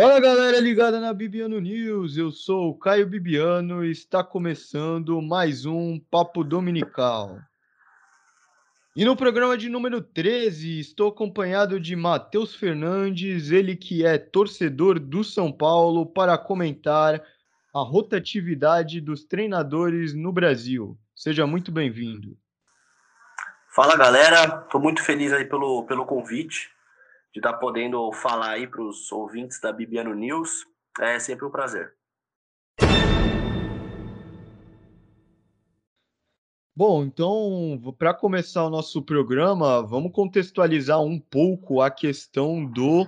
Fala galera ligada na Bibiano News, eu sou o Caio Bibiano e está começando mais um Papo Dominical. E no programa de número 13, estou acompanhado de Matheus Fernandes, ele que é torcedor do São Paulo, para comentar a rotatividade dos treinadores no Brasil. Seja muito bem-vindo. Fala galera, estou muito feliz aí pelo, pelo convite de estar tá podendo falar aí para os ouvintes da Bibiano News. É sempre um prazer. Bom, então, para começar o nosso programa, vamos contextualizar um pouco a questão do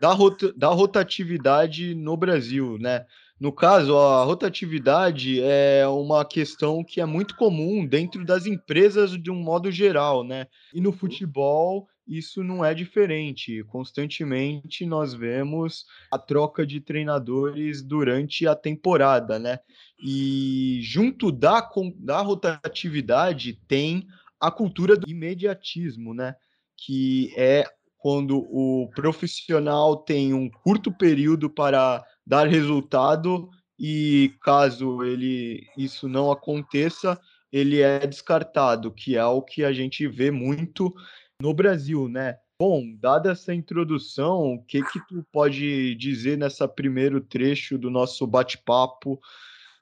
da, rota, da rotatividade no Brasil, né? No caso, a rotatividade é uma questão que é muito comum dentro das empresas de um modo geral, né? E no futebol isso não é diferente. Constantemente nós vemos a troca de treinadores durante a temporada, né? E junto da, da rotatividade tem a cultura do imediatismo, né? Que é quando o profissional tem um curto período para dar resultado e caso ele isso não aconteça, ele é descartado, que é o que a gente vê muito no Brasil, né? Bom, dada essa introdução, o que que tu pode dizer nessa primeiro trecho do nosso bate-papo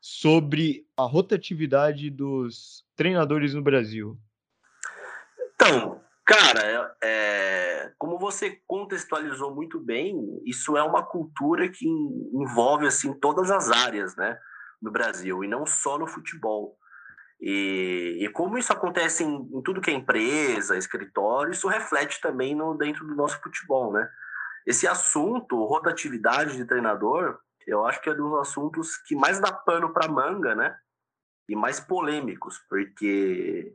sobre a rotatividade dos treinadores no Brasil? Então, cara, é, como você contextualizou muito bem, isso é uma cultura que envolve assim todas as áreas, né, no Brasil e não só no futebol. E, e como isso acontece em, em, tudo que é empresa, escritório, isso reflete também no, dentro do nosso futebol, né? Esse assunto, rotatividade de treinador, eu acho que é dos assuntos que mais dá pano para manga, né? E mais polêmicos, porque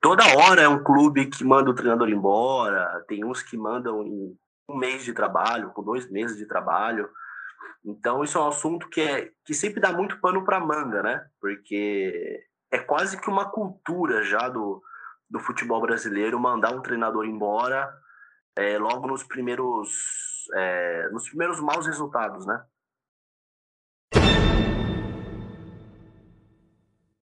toda hora é um clube que manda o treinador embora, tem uns que mandam em um mês de trabalho, com dois meses de trabalho. Então, isso é um assunto que, é, que sempre dá muito pano para manga, né? Porque é quase que uma cultura já do, do futebol brasileiro mandar um treinador embora é, logo nos primeiros é, nos primeiros maus resultados, né?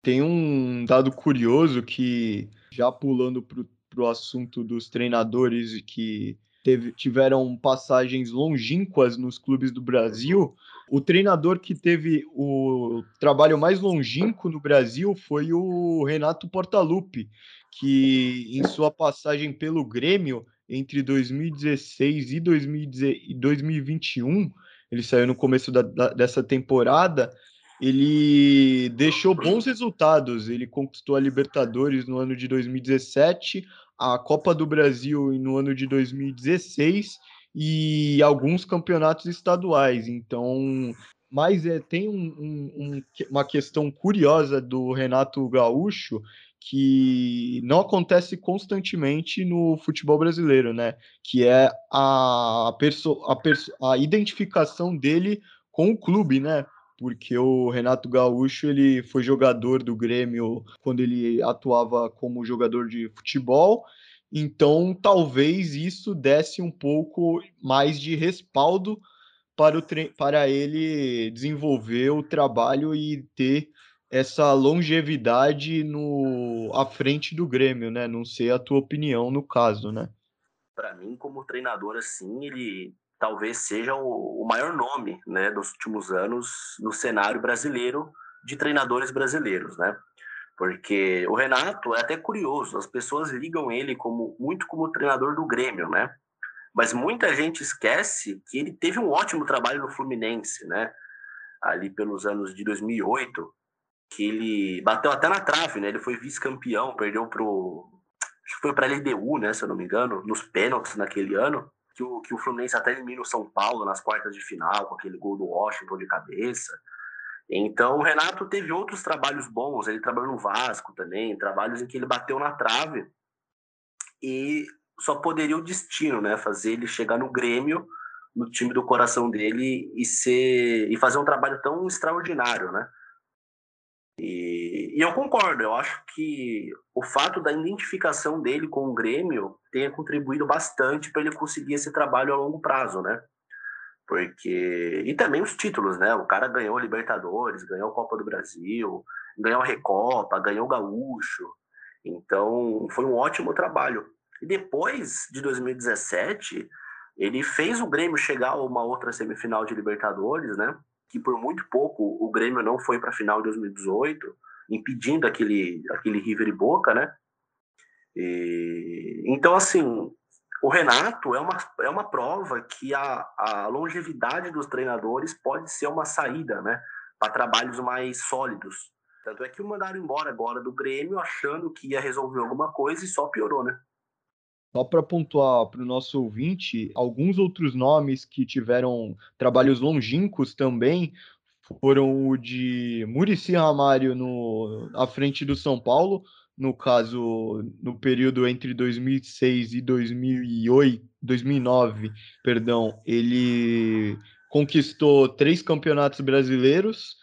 Tem um dado curioso que, já pulando para o assunto dos treinadores que teve, tiveram passagens longínquas nos clubes do Brasil, o treinador que teve o trabalho mais longínquo no Brasil foi o Renato Portaluppi, que em sua passagem pelo Grêmio entre 2016 e 2021, ele saiu no começo da, da, dessa temporada, ele deixou bons resultados. Ele conquistou a Libertadores no ano de 2017 a Copa do Brasil no ano de 2016 e alguns campeonatos estaduais. Então, mas é, tem um, um, uma questão curiosa do Renato Gaúcho que não acontece constantemente no futebol brasileiro, né? Que é a, a, a identificação dele com o clube, né? Porque o Renato Gaúcho ele foi jogador do Grêmio quando ele atuava como jogador de futebol. Então, talvez isso desse um pouco mais de respaldo para, o para ele desenvolver o trabalho e ter essa longevidade no à frente do Grêmio, né? Não sei a tua opinião no caso, né? Para mim, como treinador, assim, ele talvez seja o, maior nome né, dos últimos anos no cenário brasileiro de treinadores brasileiros, né? Porque o Renato é até curioso, as pessoas ligam ele como muito como treinador do Grêmio, né? Mas muita gente esquece que ele teve um ótimo trabalho no Fluminense, né? Ali pelos anos de 2008, que ele bateu até na trave, né? Ele foi vice-campeão, perdeu pro acho que foi para a LDU, né, se eu não me engano, nos pênaltis naquele ano que o, que o Fluminense até elimina o São Paulo nas quartas de final, com aquele gol do Washington de cabeça. Então, o Renato teve outros trabalhos bons. Ele trabalhou no Vasco também, trabalhos em que ele bateu na trave e só poderia o destino, né? Fazer ele chegar no Grêmio, no time do coração dele e ser e fazer um trabalho tão extraordinário, né? E, e, eu concordo, eu acho que o fato da identificação dele com o Grêmio tenha contribuído bastante para ele conseguir esse trabalho a longo prazo, né? Porque e também os títulos, né? O cara ganhou Libertadores, ganhou Copa do Brasil, ganhou a Recopa, ganhou o Gaúcho. Então, foi um ótimo trabalho. E depois de 2017, ele fez o Grêmio chegar a uma outra semifinal de Libertadores, né? Que por muito pouco o Grêmio não foi para a final de 2018, impedindo aquele, aquele River e Boca, né? E, então, assim, o Renato é uma, é uma prova que a, a longevidade dos treinadores pode ser uma saída, né? Para trabalhos mais sólidos. Tanto é que o mandaram embora agora do Grêmio achando que ia resolver alguma coisa e só piorou, né? Só para pontuar para o nosso ouvinte, alguns outros nomes que tiveram trabalhos longínquos também foram o de Murici Ramário no, à frente do São Paulo, no caso, no período entre 2006 e 2008, 2009, perdão, ele conquistou três campeonatos brasileiros,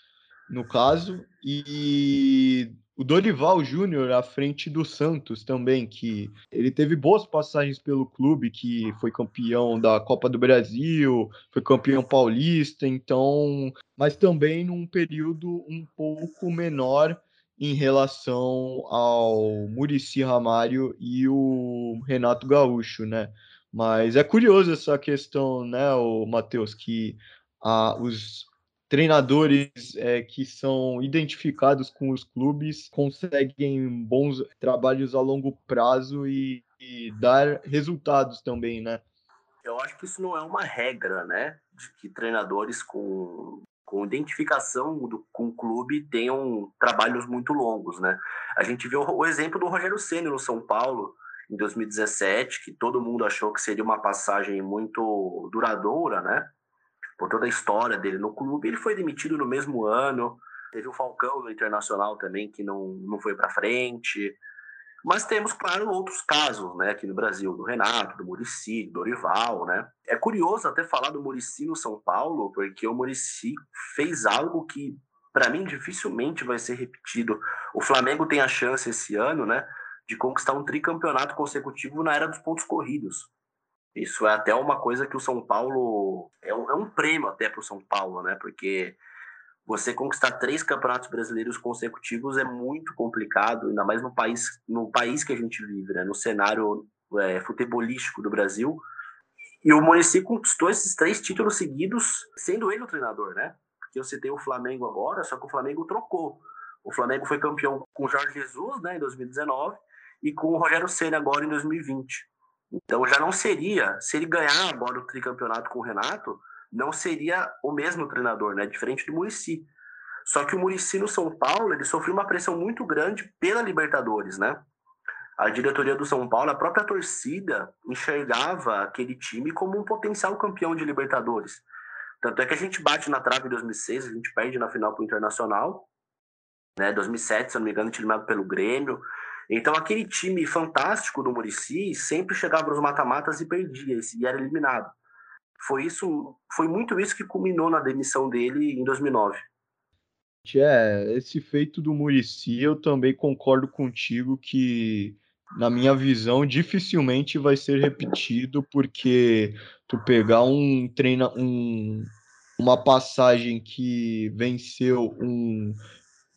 no caso, e o Dorival Júnior à frente do Santos também, que ele teve boas passagens pelo clube, que foi campeão da Copa do Brasil, foi campeão paulista, então, mas também num período um pouco menor em relação ao Murici Ramário e o Renato Gaúcho, né? Mas é curioso essa questão, né, o Matheus, que ah, os treinadores é, que são identificados com os clubes conseguem bons trabalhos a longo prazo e, e, dar resultados também, né? Eu acho que isso não é uma regra, né? De que treinadores com, com identificação do, com o clube tenham trabalhos muito longos, né? A gente viu o exemplo do Rogério Ceni no São Paulo em 2017, que todo mundo achou que seria uma passagem muito duradoura, né? Por toda a história dele no clube. Ele foi demitido no mesmo ano. Teve o Falcão no Internacional também, que não, não foi para frente. Mas temos, claro, outros casos, né, aqui no Brasil, do Renato, do Murici, do Dorival, né? É curioso até falar do Murici no São Paulo, porque o Murici fez algo que, para mim, dificilmente vai ser repetido. O Flamengo tem a chance esse ano, né, de conquistar um tricampeonato consecutivo na era dos pontos corridos. Isso é até uma coisa que o São Paulo. É um, é um prêmio até para o São Paulo, né? Porque você conquistar três campeonatos brasileiros consecutivos é muito complicado, ainda mais no país, no país que a gente vive, né? no cenário é, futebolístico do Brasil. E o Muricy conquistou esses três títulos seguidos, sendo ele o treinador, né? Porque eu citei o Flamengo agora, só que o Flamengo trocou. O Flamengo foi campeão com o Jorge Jesus, né, em 2019, e com o Rogério Senna agora em 2020. Então já não seria, se ele ganhar agora o tricampeonato com o Renato, não seria o mesmo treinador, né? Diferente do Murici. Só que o Murici no São Paulo, ele sofreu uma pressão muito grande pela Libertadores, né? A diretoria do São Paulo, a própria torcida, enxergava aquele time como um potencial campeão de Libertadores. Tanto é que a gente bate na trave em 2006, a gente perde na final para o Internacional. Né? 2007, se eu não me engano, eliminado pelo Grêmio. Então, aquele time fantástico do Murici sempre chegava nos mata-matas e perdia, e era eliminado. Foi isso, foi muito isso que culminou na demissão dele em 2009. É, esse feito do Murici, eu também concordo contigo que, na minha visão, dificilmente vai ser repetido, porque tu pegar um treina, um, uma passagem que venceu um,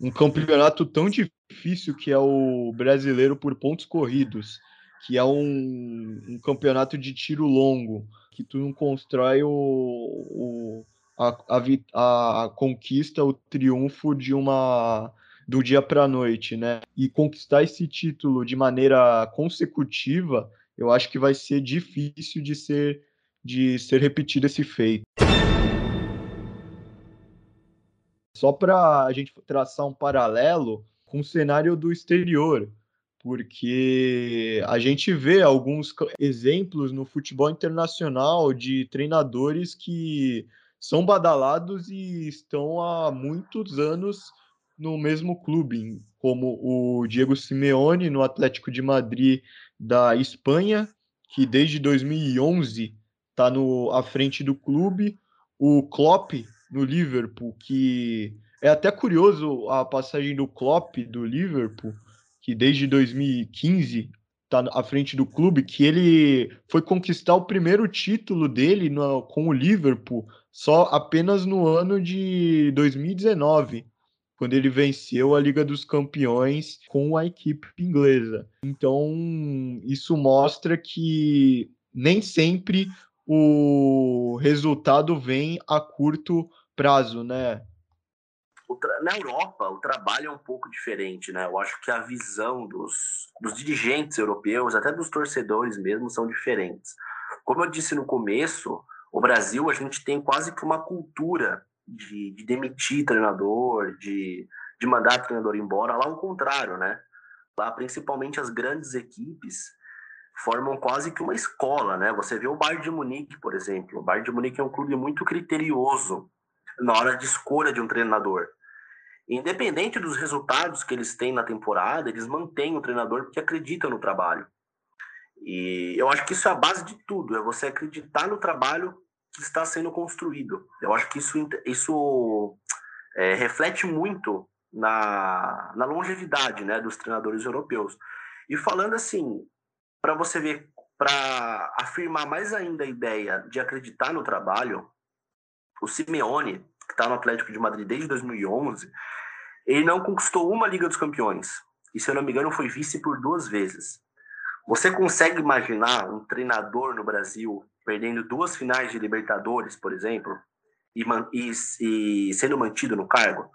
um campeonato tão difícil difícil que é o brasileiro por pontos corridos, que é um, um campeonato de tiro longo, que tu não constrói o, o a, a, a, conquista, o triunfo de uma do dia para a noite, né? E conquistar esse título de maneira consecutiva, eu acho que vai ser difícil de ser de ser repetido esse feito. Só para a gente traçar um paralelo, com o cenário do exterior, porque a gente vê alguns exemplos no futebol internacional de treinadores que são badalados e estão há muitos anos no mesmo clube, como o Diego Simeone no Atlético de Madrid da Espanha, que desde 2011 está à frente do clube, o Klopp no Liverpool, que é até curioso a passagem do Klopp do Liverpool, que desde 2015 tá à frente do clube, que ele foi conquistar o primeiro título dele no, com o Liverpool só apenas no ano de 2019, quando ele venceu a Liga dos Campeões com a equipe inglesa. Então, isso mostra que nem sempre o resultado vem a curto prazo, né? Na Europa, o trabalho é um pouco diferente, né? Eu acho que a visão dos, dos dirigentes europeus, até dos torcedores mesmo, são diferentes. Como eu disse no começo, o Brasil, a gente tem quase que uma cultura de, de demitir treinador, de, de mandar treinador embora. Lá, o contrário, né? Lá, principalmente as grandes equipes, formam quase que uma escola, né? Você vê o Bayern de Munique, por exemplo. O Bayern de Munique é um clube muito criterioso na hora de escolha de um treinador. Independente dos resultados que eles têm na temporada, eles mantêm o treinador porque acreditam no trabalho. E eu acho que isso é a base de tudo, é você acreditar no trabalho que está sendo construído. Eu acho que isso, isso é, reflete muito na, na longevidade né, dos treinadores europeus. E falando assim, para você ver, para afirmar mais ainda a ideia de acreditar no trabalho, o Simeone, que está no Atlético de Madrid desde 2011, ele não conquistou uma Liga dos Campeões. E, se eu não me engano, foi vice por duas vezes. Você consegue imaginar um treinador no Brasil perdendo duas finais de Libertadores, por exemplo, e, e, e sendo mantido no cargo?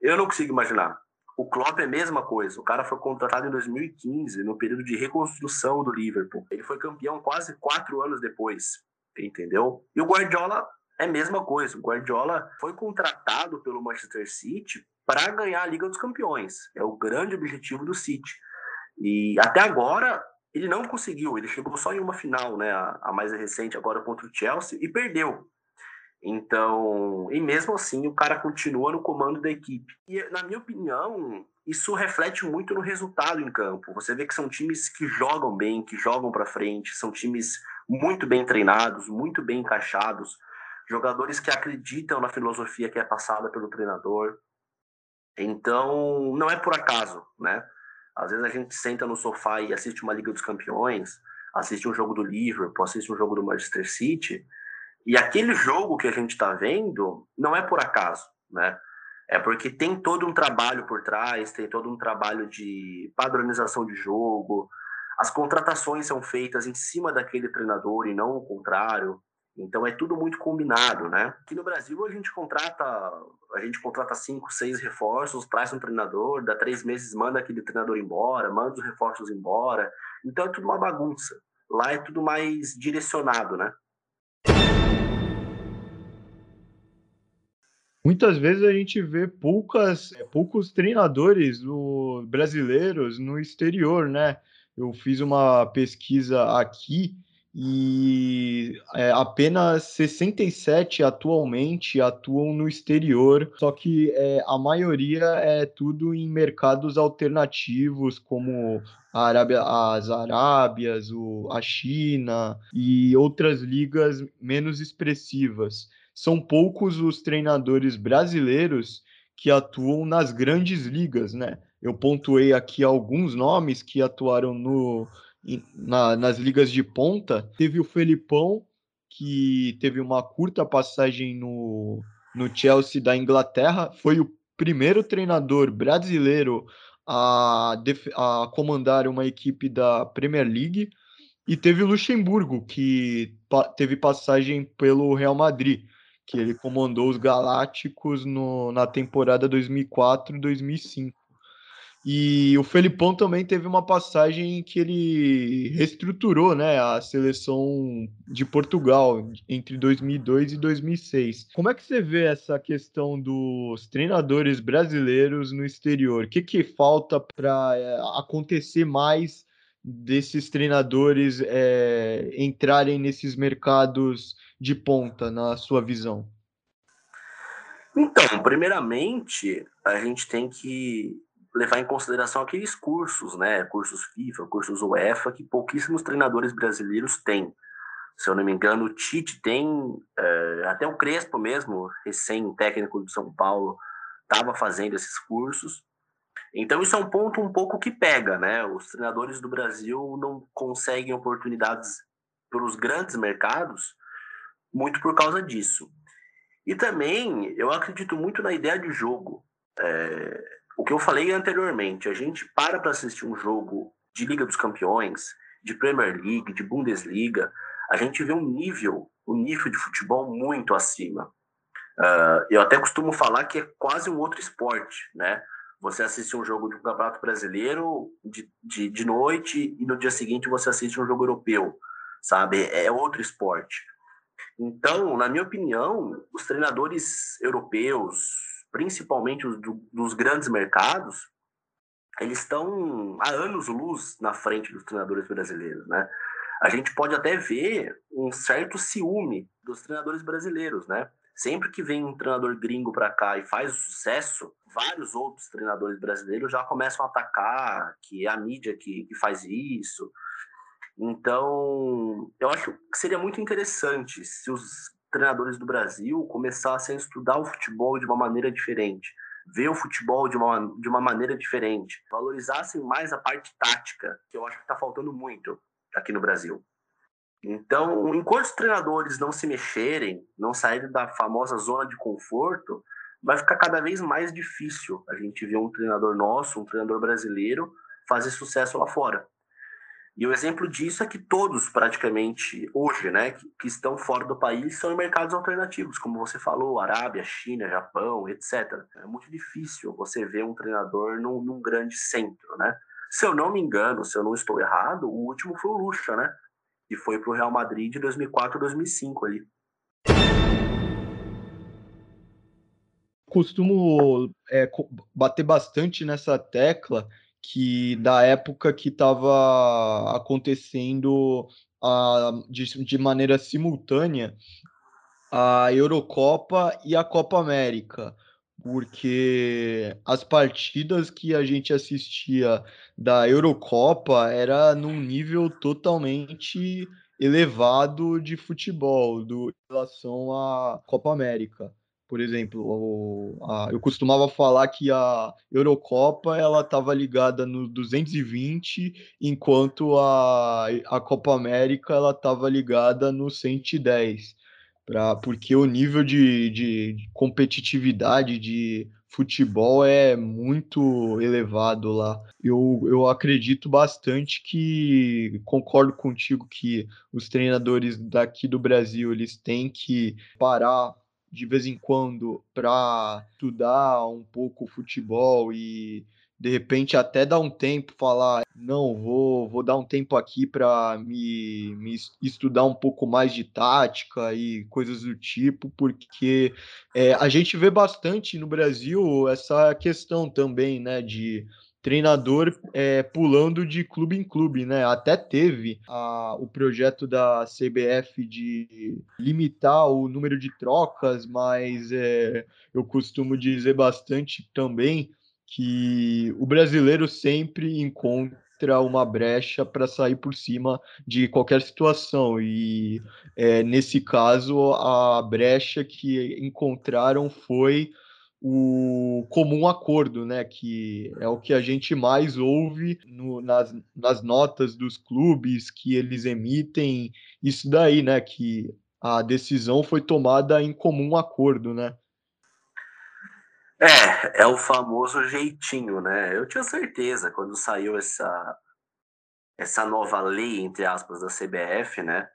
Eu não consigo imaginar. O Klopp é a mesma coisa. O cara foi contratado em 2015, no período de reconstrução do Liverpool. Ele foi campeão quase quatro anos depois, entendeu? E o Guardiola é a mesma coisa. O Guardiola foi contratado pelo Manchester City para ganhar a Liga dos Campeões. É o grande objetivo do City. E até agora ele não conseguiu. Ele chegou só em uma final, né? A, mais recente agora contra o Chelsea e perdeu. Então, e mesmo assim, o cara continua no comando da equipe. E, na minha opinião, isso reflete muito no resultado em campo. Você vê que são times que jogam bem, que jogam para frente, são times muito bem treinados, muito bem encaixados jogadores que acreditam na filosofia que é passada pelo treinador. Então, não é por acaso, né? Às vezes a gente senta no sofá e assiste uma Liga dos Campeões, assiste um jogo do Liverpool, assiste um jogo do Manchester City, e aquele jogo que a gente está vendo não é por acaso, né? É porque tem todo um trabalho por trás, tem todo um trabalho de padronização de jogo, as contratações são feitas em cima daquele treinador e não o contrário. Então é tudo muito combinado, né? Aqui no Brasil a gente contrata, a gente contrata cinco, seis reforços, traz um treinador, dá três meses manda aquele treinador embora, manda os reforços embora. Então é tudo uma bagunça. Lá é tudo mais direcionado, né? Muitas vezes a gente vê poucas, é, poucos treinadores brasileiros no exterior, né? Eu fiz uma pesquisa aqui e é, apenas 67 atualmente atuam no exterior, só que é, a maioria é tudo em mercados alternativos, como a Arábia, as Arábias, o, a China e outras ligas menos expressivas. São poucos os treinadores brasileiros que atuam nas grandes ligas, né? Eu pontuei aqui alguns nomes que atuaram no na, nas ligas de ponta. Teve o Felipão, que teve uma curta passagem no, no Chelsea da Inglaterra, foi o primeiro treinador brasileiro a, a comandar uma equipe da Premier League. E teve o Luxemburgo, que pa teve passagem pelo Real Madrid, que ele comandou os Galácticos no, na temporada 2004-2005. E o Felipão também teve uma passagem que ele reestruturou né, a seleção de Portugal entre 2002 e 2006. Como é que você vê essa questão dos treinadores brasileiros no exterior? O que, que falta para é, acontecer mais desses treinadores é, entrarem nesses mercados de ponta, na sua visão? Então, primeiramente, a gente tem que levar em consideração aqueles cursos, né, cursos FIFA, cursos UEFA, que pouquíssimos treinadores brasileiros têm. Se eu não me engano, o Tite tem, é, até o Crespo mesmo, recém-técnico do São Paulo, estava fazendo esses cursos. Então isso é um ponto um pouco que pega, né? Os treinadores do Brasil não conseguem oportunidades pelos grandes mercados muito por causa disso. E também eu acredito muito na ideia de jogo. É, o que eu falei anteriormente, a gente para para assistir um jogo de Liga dos Campeões, de Premier League, de Bundesliga, a gente vê um nível, um nível de futebol muito acima. Uh, eu até costumo falar que é quase um outro esporte, né? Você assiste um jogo de um campeonato brasileiro de, de, de noite e no dia seguinte você assiste um jogo europeu, sabe? É outro esporte. Então, na minha opinião, os treinadores europeus, principalmente os do, dos grandes mercados, eles estão há anos luz na frente dos treinadores brasileiros, né? A gente pode até ver um certo ciúme dos treinadores brasileiros, né? Sempre que vem um treinador gringo para cá e faz sucesso, vários outros treinadores brasileiros já começam a atacar que é a mídia que, que faz isso. Então, eu acho que seria muito interessante se os treinadores do Brasil começassem a estudar o futebol de uma maneira diferente, ver o futebol de uma, de uma maneira diferente, valorizassem mais a parte tática, que eu acho que está faltando muito aqui no Brasil. Então, enquanto os treinadores não se mexerem, não saírem da famosa zona de conforto, vai ficar cada vez mais difícil a gente ver um treinador nosso, um treinador brasileiro, fazer sucesso lá fora. E o exemplo disso é que todos, praticamente, hoje, né, que, estão fora do país, são em mercados alternativos, como você falou, Arábia, China, Japão, etc. É muito difícil você ver um treinador num, num grande centro, né? Se eu não me engano, se eu não estou errado, o último foi o Lucha, né? Que foi para o Real Madrid de 2004 2005 ali. Costumo é, bater bastante nessa tecla que da época que estava acontecendo a, de, de maneira simultânea a Eurocopa e a Copa América, porque as partidas que a gente assistia da Eurocopa era num nível totalmente elevado de futebol do, em relação à Copa América por exemplo, o, a, eu costumava falar que a Eurocopa ela estava ligada no 220, enquanto a, a Copa América ela estava ligada no 110, pra, porque o nível de, de, de competitividade de futebol é muito elevado lá. Eu, eu acredito bastante que concordo contigo que os treinadores daqui do Brasil eles têm que parar de vez em quando para estudar um pouco futebol e de repente até dar um tempo falar não vou vou dar um tempo aqui para me, me, estudar um pouco mais de tática e coisas do tipo porque é, a gente vê bastante no Brasil essa questão também né de treinador é, pulando de clube em clube, né? Até teve a, o projeto da CBF de limitar o número de trocas, mas é, eu costumo dizer bastante também que o brasileiro sempre encontra uma brecha para sair por cima de qualquer situação e é, nesse caso a brecha que encontraram foi o comum acordo, né? Que é o que a gente mais ouve no, nas, nas notas dos clubes que eles emitem, isso daí, né? Que a decisão foi tomada em comum acordo, né? É, é o famoso jeitinho, né? Eu tinha certeza quando saiu essa essa nova lei entre aspas da CBF, né?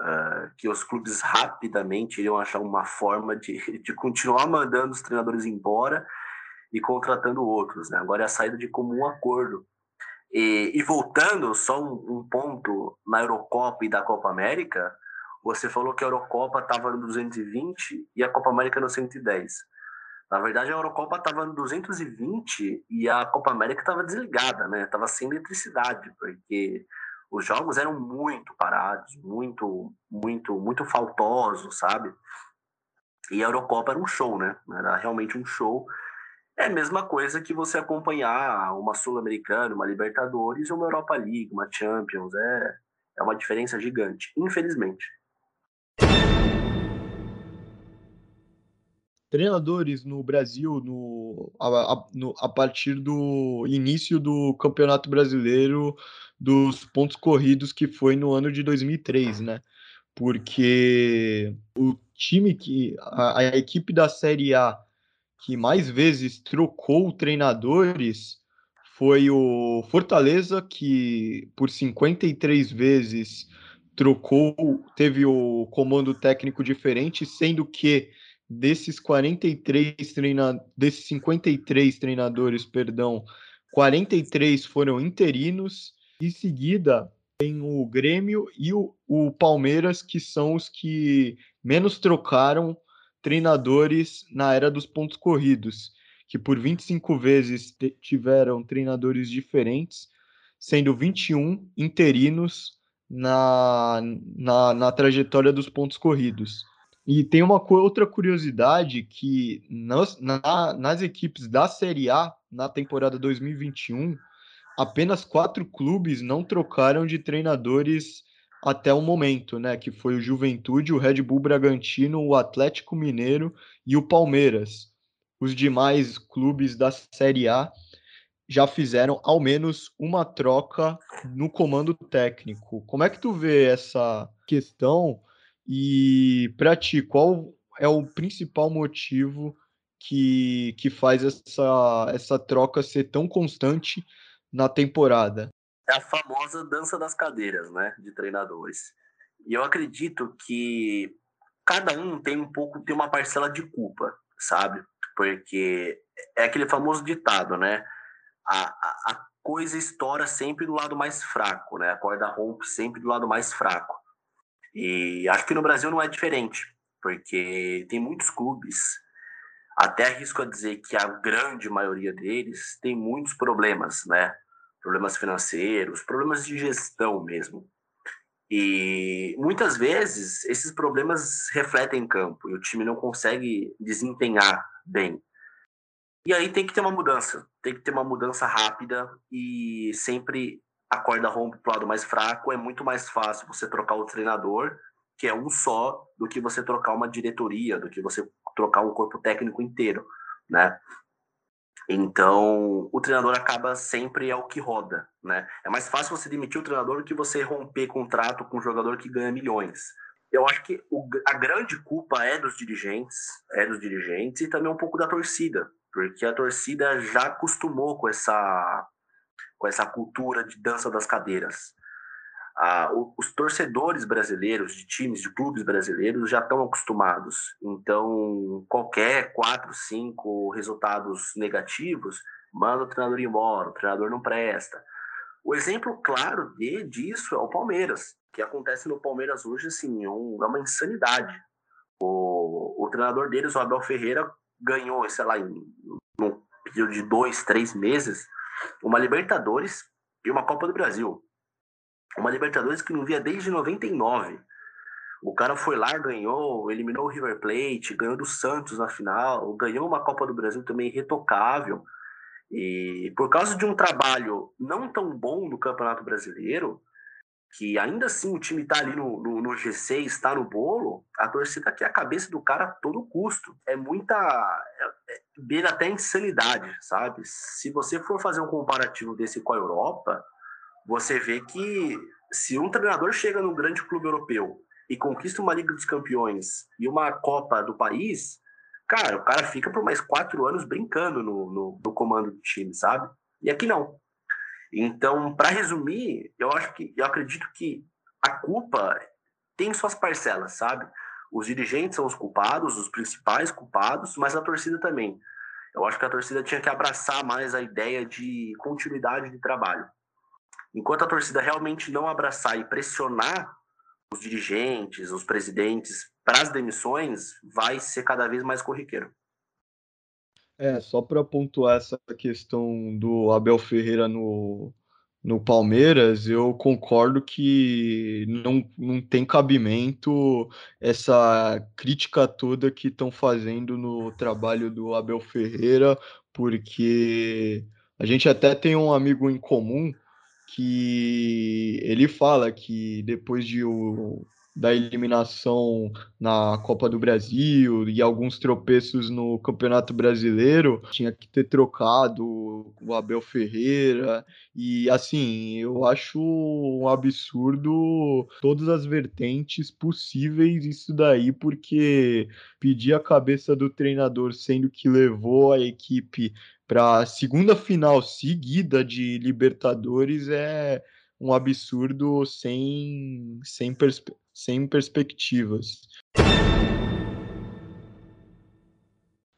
Uh, que os clubes rapidamente iriam achar uma forma de, de continuar mandando os treinadores embora e contratando outros. Né? Agora é a saída de comum acordo. E, e voltando só um, um, ponto na Eurocopa e da Copa América, você falou que a Eurocopa estava no 220 e a Copa América no 110. Na verdade, a Eurocopa estava no 220 e a Copa América estava desligada, né? Tava sem eletricidade, porque os jogos eram muito parados, muito, muito, muito faltosos, sabe? E a Eurocopa era um show, né? Era realmente um show. É a mesma coisa que você acompanhar uma Sul-Americana, uma Libertadores, uma Europa League, uma Champions. É, é uma diferença gigante, infelizmente. treinadores no Brasil no, a, a, no, a partir do início do Campeonato Brasileiro dos pontos corridos que foi no ano de 2003, né? Porque o time que a, a equipe da Série A que mais vezes trocou treinadores foi o Fortaleza, que por 53 vezes trocou, teve o comando técnico diferente, sendo que desses 43 treina, desses 53 treinadores, perdão, 43 foram interinos. Em seguida, tem o Grêmio e o, o Palmeiras, que são os que menos trocaram treinadores na era dos pontos corridos, que por 25 vezes tiveram treinadores diferentes, sendo 21 interinos na, na, na trajetória dos pontos corridos. E tem uma outra curiosidade que nas, na, nas equipes da Série A, na temporada 2021, apenas quatro clubes não trocaram de treinadores até o momento, né? Que foi o Juventude, o Red Bull Bragantino, o Atlético Mineiro e o Palmeiras. Os demais clubes da Série A já fizeram ao menos uma troca no comando técnico. Como é que tu vê essa questão? E para ti, qual é o principal motivo que, que faz essa, essa troca ser tão constante na temporada? É a famosa dança das cadeiras, né, de treinadores. E eu acredito que cada um tem um pouco, tem uma parcela de culpa, sabe? Porque é aquele famoso ditado, né? A, a, a coisa estoura sempre do lado mais fraco, né? A corda rompe sempre do lado mais fraco. E acho que no Brasil não é diferente, porque tem muitos clubes, até arrisco a dizer que a grande maioria deles tem muitos problemas, né? Problemas financeiros, problemas de gestão mesmo. E muitas vezes esses problemas refletem em campo e o time não consegue desempenhar bem. E aí tem que ter uma mudança, tem que ter uma mudança rápida e sempre a corda rompe para o lado mais fraco, é muito mais fácil você trocar o treinador, que é um só, do que você trocar uma diretoria, do que você trocar um corpo técnico inteiro, né? Então, o treinador acaba sempre é o que roda, né? É mais fácil você demitir o treinador do que você romper contrato com um jogador que ganha milhões. Eu acho que o, a grande culpa é dos dirigentes, é dos dirigentes e também um pouco da torcida, porque a torcida já acostumou com essa com essa cultura de dança das cadeiras. Ah, os torcedores brasileiros de times, de clubes brasileiros já estão acostumados. Então, qualquer quatro, cinco resultados negativos, manda o treinador embora, o treinador não presta. O exemplo claro de, disso é o Palmeiras, que acontece no Palmeiras hoje, assim, é, um, é uma insanidade. O, o treinador deles, o Abel Ferreira, ganhou, sei lá, em um período de dois, três meses, uma Libertadores e uma Copa do Brasil. Uma Libertadores que não via desde 99. O cara foi lá, ganhou, eliminou o River Plate, ganhou do Santos na final, ganhou uma Copa do Brasil também irretocável. E por causa de um trabalho não tão bom no Campeonato Brasileiro, que ainda assim o time está ali no, no, no G6, está no bolo, a torcida quer a cabeça do cara a todo custo. É muita. É, é, até insanidade, sabe? Se você for fazer um comparativo desse com a Europa, você vê que se um treinador chega num grande clube europeu e conquista uma Liga dos Campeões e uma Copa do país, cara, o cara fica por mais quatro anos brincando no, no, no comando do time, sabe? E aqui não. Então, para resumir, eu acho que eu acredito que a culpa tem suas parcelas, sabe? Os dirigentes são os culpados, os principais culpados, mas a torcida também. Eu acho que a torcida tinha que abraçar mais a ideia de continuidade de trabalho. Enquanto a torcida realmente não abraçar e pressionar os dirigentes, os presidentes para as demissões, vai ser cada vez mais corriqueiro. É, só para pontuar essa questão do Abel Ferreira no, no Palmeiras, eu concordo que não, não tem cabimento essa crítica toda que estão fazendo no trabalho do Abel Ferreira, porque a gente até tem um amigo em comum que ele fala que depois de o, da eliminação na Copa do Brasil e alguns tropeços no Campeonato Brasileiro, tinha que ter trocado o Abel Ferreira. E assim, eu acho um absurdo todas as vertentes possíveis isso daí, porque pedir a cabeça do treinador, sendo que levou a equipe para a segunda final seguida de Libertadores, é um absurdo sem, sem, perspe sem perspectivas.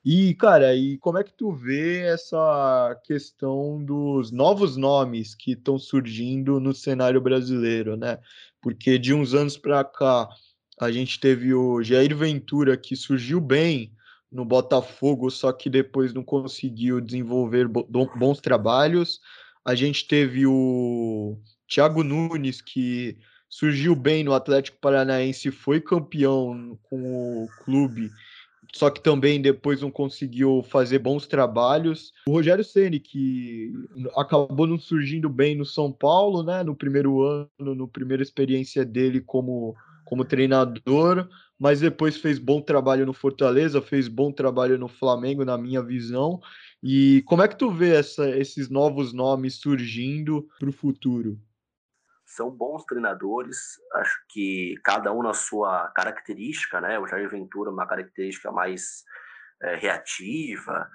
E, cara, e como é que tu vê essa questão dos novos nomes que estão surgindo no cenário brasileiro, né? Porque de uns anos para cá a gente teve o Jair Ventura que surgiu bem no Botafogo, só que depois não conseguiu desenvolver bons trabalhos. A gente teve o Thiago Nunes que surgiu bem no Atlético Paranaense, foi campeão com o clube só que também depois não conseguiu fazer bons trabalhos. O Rogério Ceni que acabou não surgindo bem no São Paulo, né, no primeiro ano, no primeira experiência dele como como treinador, mas depois fez bom trabalho no Fortaleza, fez bom trabalho no Flamengo, na minha visão. E como é que tu vê essa, esses novos nomes surgindo para o futuro? são bons treinadores, acho que cada um na sua característica, né? O Jair Ventura, uma característica mais é, reativa,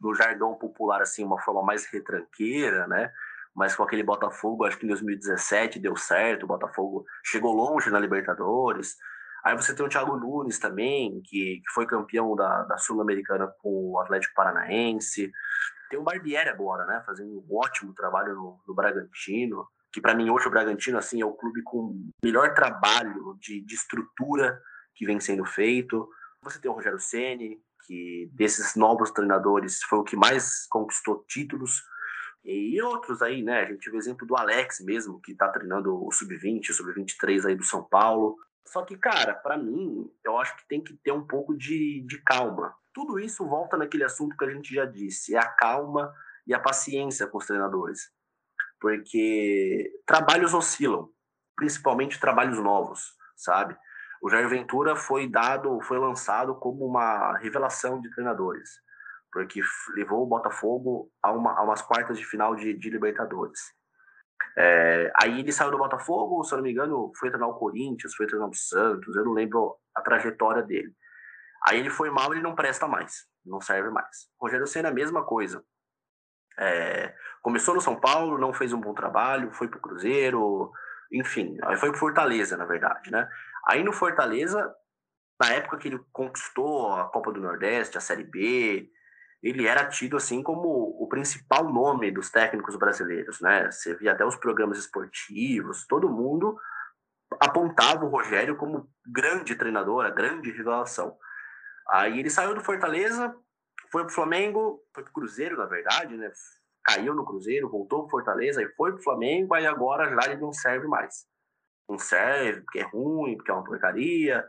no jargão popular, assim, uma forma mais retranqueira, né? Mas com aquele Botafogo, acho que em 2017 deu certo, o Botafogo chegou longe na Libertadores. Aí você tem o Thiago Nunes também, que, que foi campeão da, da Sul-Americana com o Atlético Paranaense. Tem o Barbieri agora, né? Fazendo um ótimo trabalho no, no Bragantino que para mim hoje o Bragantino assim é o clube com melhor trabalho de, de estrutura que vem sendo feito. Você tem o Rogério Ceni, que desses novos treinadores foi o que mais conquistou títulos. E outros aí, né? A gente vê o exemplo do Alex mesmo, que tá treinando o sub-20, o sub-23 aí do São Paulo. Só que, cara, para mim, eu acho que tem que ter um pouco de, de calma. Tudo isso volta naquele assunto que a gente já disse: é a calma e a paciência com os treinadores porque trabalhos oscilam, principalmente trabalhos novos, sabe? O Jair Ventura foi dado, foi lançado como uma revelação de treinadores, porque levou o Botafogo a, uma, a umas quartas de final de, de Libertadores. É, aí ele saiu do Botafogo, se eu não me engano, foi treinar o Corinthians, foi treinar o Santos, eu não lembro a trajetória dele. Aí ele foi mal, ele não presta mais, não serve mais. Rogério Senna, a mesma coisa. É, começou no São Paulo, não fez um bom trabalho, foi para o Cruzeiro, enfim, aí foi para Fortaleza, na verdade, né? Aí no Fortaleza, na época que ele conquistou a Copa do Nordeste, a Série B, ele era tido assim como o principal nome dos técnicos brasileiros, né? Você via até os programas esportivos, todo mundo apontava o Rogério como grande treinador, a grande revelação. Aí ele saiu do Fortaleza, foi pro Flamengo, foi pro Cruzeiro, na verdade, né? Caiu no Cruzeiro, voltou pro Fortaleza, e foi pro Flamengo, aí agora já ele não serve mais. Não serve, porque é ruim, porque é uma porcaria.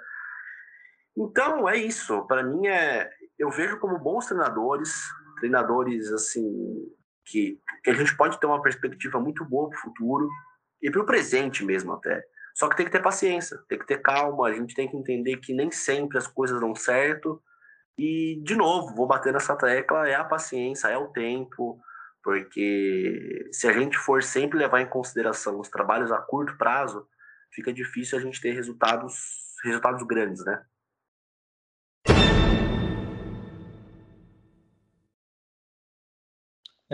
Então, é isso. Para mim, é, eu vejo como bons treinadores, treinadores, assim, que, que a gente pode ter uma perspectiva muito boa pro futuro e pro presente mesmo até. Só que tem que ter paciência, tem que ter calma, a gente tem que entender que nem sempre as coisas dão certo, e, de novo, vou bater nessa tecla: é a paciência, é o tempo, porque se a gente for sempre levar em consideração os trabalhos a curto prazo, fica difícil a gente ter resultados, resultados grandes, né?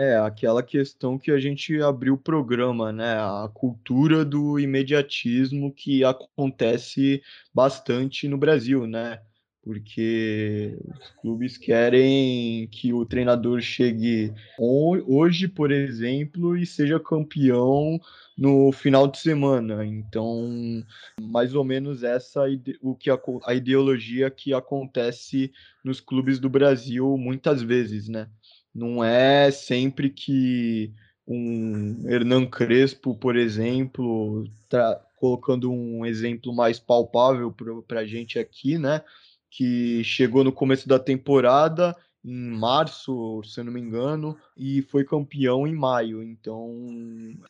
É, aquela questão que a gente abriu o programa, né? A cultura do imediatismo que acontece bastante no Brasil, né? porque os clubes querem que o treinador chegue hoje, por exemplo, e seja campeão no final de semana. Então, mais ou menos essa o que a, ideologia que acontece nos clubes do Brasil muitas vezes, né? Não é sempre que um Hernan Crespo, por exemplo, tá colocando um exemplo mais palpável para a gente aqui, né? que chegou no começo da temporada, em março, se eu não me engano, e foi campeão em maio. Então,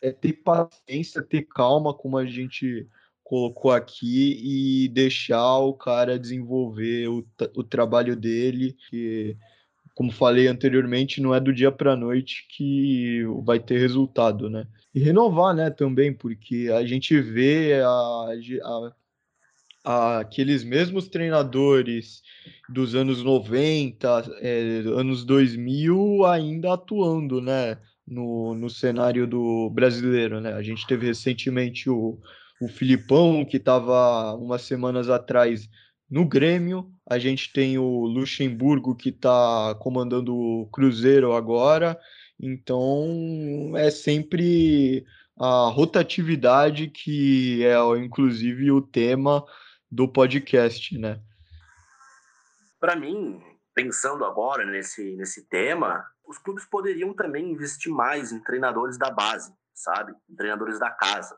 é ter paciência, ter calma, como a gente colocou aqui e deixar o cara desenvolver o, o trabalho dele, que, como falei anteriormente, não é do dia para a noite que vai ter resultado, né? E renovar, né, também, porque a gente vê a, a, aqueles mesmos treinadores dos anos 90, é, anos 2000 ainda atuando, né? No, no cenário do brasileiro, né? A gente teve recentemente o, o Filipão, que estava umas semanas atrás no Grêmio. A gente tem o Luxemburgo, que está comandando o Cruzeiro agora. Então, é sempre a rotatividade que é, inclusive, o tema do podcast, né? Para mim, pensando agora nesse, nesse tema, os clubes poderiam também investir mais em treinadores da base, sabe? Em treinadores da casa.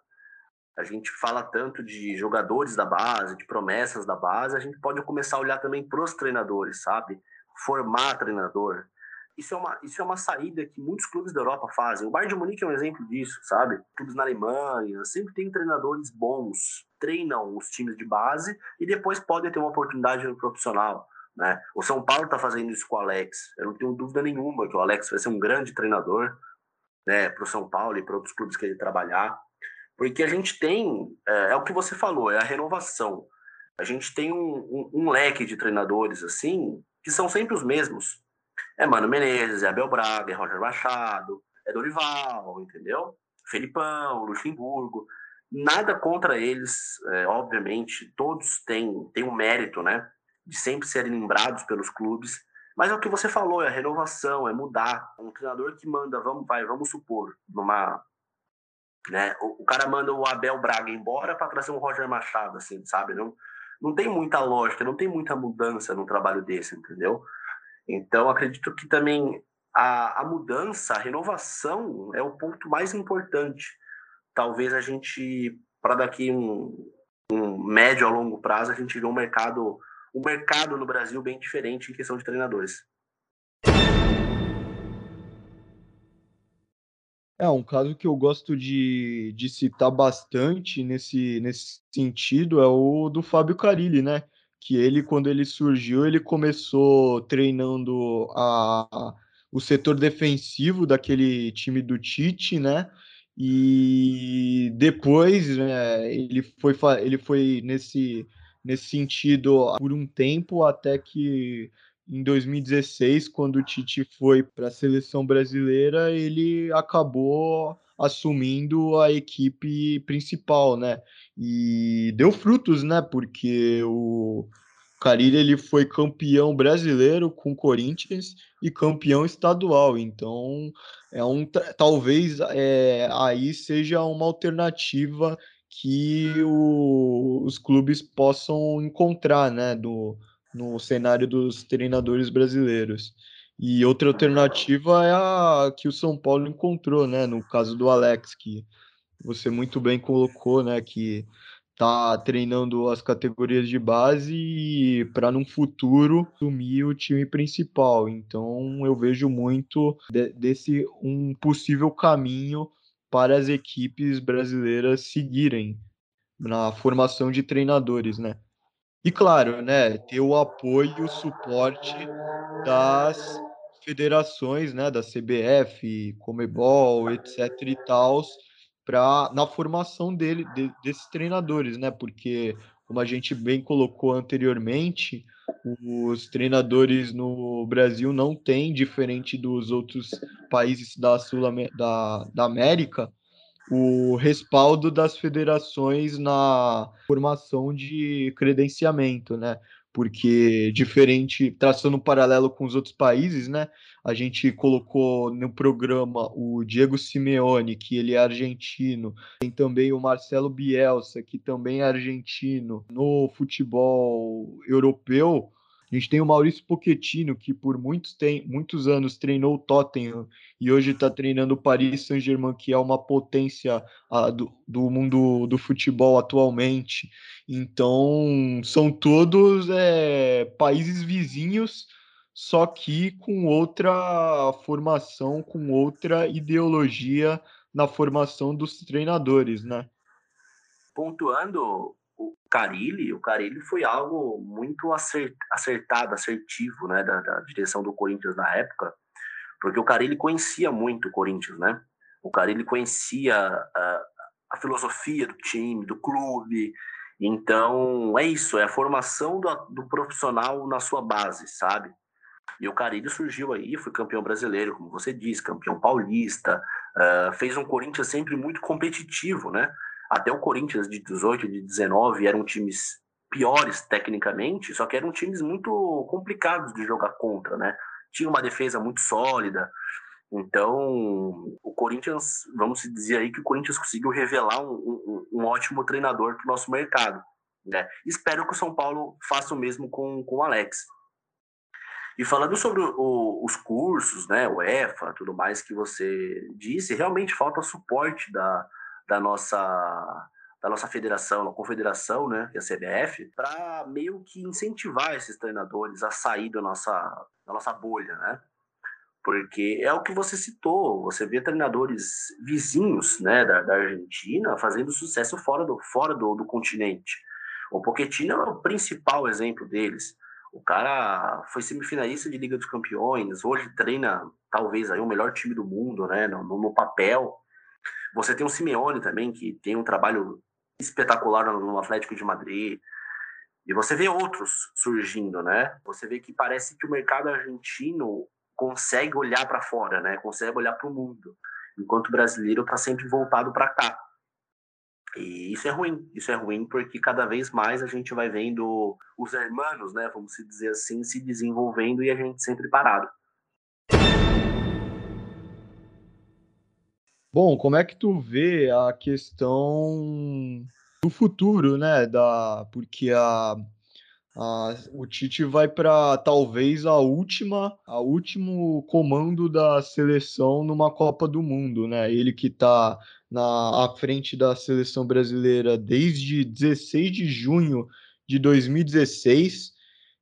A gente fala tanto de jogadores da base, de promessas da base, a gente pode começar a olhar também para os treinadores, sabe? Formar treinador. Isso é, uma, isso é uma saída que muitos clubes da Europa fazem. O Bayern de Munique é um exemplo disso, sabe? Clubes na Alemanha sempre tem treinadores bons, treinam os times de base e depois podem ter uma oportunidade no profissional. Né? O São Paulo está fazendo isso com o Alex. Eu não tenho dúvida nenhuma que o Alex vai ser um grande treinador né, para o São Paulo e para outros clubes que ele trabalhar. Porque a gente tem, é, é, o que você falou, é a renovação. A gente tem um, um, um, leque de treinadores assim, que são sempre os mesmos. É Mano Menezes, é Abel Braga, é Roger Machado, é Dorival, entendeu? Felipão, Luxemburgo. Nada contra eles, é, obviamente, todos têm, têm um mérito, né? De sempre serem lembrados pelos clubes. Mas é o que você falou, é a renovação, é mudar. Um treinador que manda, vamos, vai, vamos supor, numa né? O, o, cara manda o Abel Braga embora para trazer um Roger Machado, assim, sabe? Não, não tem muita lógica, não tem muita mudança no trabalho desse, entendeu? Então, acredito que também a, a mudança, a renovação é o ponto mais importante. Talvez a gente, para daqui um, um médio a longo prazo, a gente vê um mercado, um mercado no Brasil bem diferente em questão de treinadores. É, um caso que eu gosto de, de citar bastante nesse, nesse sentido é o do Fábio Carilli, né? Que ele, quando ele surgiu, ele começou treinando a, a o setor defensivo daquele time do Tite, né? E depois né, ele, foi, ele foi nesse, nesse sentido por um tempo até que em 2016, quando o Tite foi para a seleção brasileira, ele acabou assumindo a equipe principal, né? E deu frutos, né? Porque o Carille ele foi campeão brasileiro com o Corinthians e campeão estadual. Então, é um talvez é, aí seja uma alternativa que o, os clubes possam encontrar, né? Do, no cenário dos treinadores brasileiros. E outra alternativa é a que o São Paulo encontrou, né? No caso do Alex, que você muito bem colocou, né? Que tá treinando as categorias de base para num futuro assumir o time principal. Então eu vejo muito de, desse um possível caminho para as equipes brasileiras seguirem na formação de treinadores, né? E claro, né, ter o apoio o suporte das federações, né, da CBF, Comebol, etc e tal, para na formação dele de, desses treinadores, né? Porque como a gente bem colocou anteriormente, os treinadores no Brasil não têm, diferente dos outros países da Sul da, da América, o respaldo das federações na formação de credenciamento, né? Porque diferente, traçando um paralelo com os outros países, né? A gente colocou no programa o Diego Simeone, que ele é argentino, tem também o Marcelo Bielsa, que também é argentino, no futebol europeu a gente tem o Maurício Pochettino, que por muitos, tem, muitos anos treinou o Tottenham e hoje está treinando o Paris Saint-Germain, que é uma potência a, do, do, mundo do futebol atualmente. Então, são todos é, países vizinhos, só que com outra formação, com outra ideologia na formação dos treinadores, né? pontuando o Carilli, o Carilli foi algo muito acertado, assertivo, né, da, da, direção do Corinthians na época, porque o Carilli conhecia muito o Corinthians, né? O Carilli conhecia a, a filosofia do time, do clube. Então, é isso, é a formação do, do profissional na sua base, sabe? E o Carilli surgiu aí, foi campeão brasileiro, como você disse, campeão paulista, uh, fez um Corinthians sempre muito competitivo, né? Até o Corinthians de 18, de 19 eram times piores tecnicamente, só que eram times muito complicados de jogar contra, né? Tinha uma defesa muito sólida. Então, o Corinthians, vamos dizer aí que o Corinthians conseguiu revelar um, um, um ótimo treinador para o nosso mercado. Né? Espero que o São Paulo faça o mesmo com, com o Alex. E falando sobre o, os cursos, né, o EFA, tudo mais que você disse, realmente falta suporte da, da nossa da nossa federação, da confederação, né, é a CBF, para meio que incentivar esses treinadores a sair da nossa, da nossa bolha, né? Porque é o que você citou, você vê treinadores vizinhos, né, da, da Argentina fazendo sucesso fora do, fora do, do continente. O Pochettino é o principal exemplo deles. O cara foi semifinalista de Liga dos Campeões, hoje treina talvez aí o melhor time do mundo, né, no, no papel, você tem o Simeone também, que tem um trabalho espetacular no Atlético de Madrid. E você vê outros surgindo, né? Você vê que parece que o mercado argentino consegue olhar para fora, né? Consegue olhar para o mundo, enquanto o brasileiro está sempre voltado para cá. E isso é ruim, isso é ruim porque cada vez mais a gente vai vendo os hermanos, né, vamos dizer assim, se desenvolvendo e a gente sempre parado. Bom, como é que tu vê a questão do futuro, né? Da, porque a, a, o Tite vai para talvez a última, a último comando da seleção numa Copa do Mundo, né? Ele que está na à frente da seleção brasileira desde 16 de junho de 2016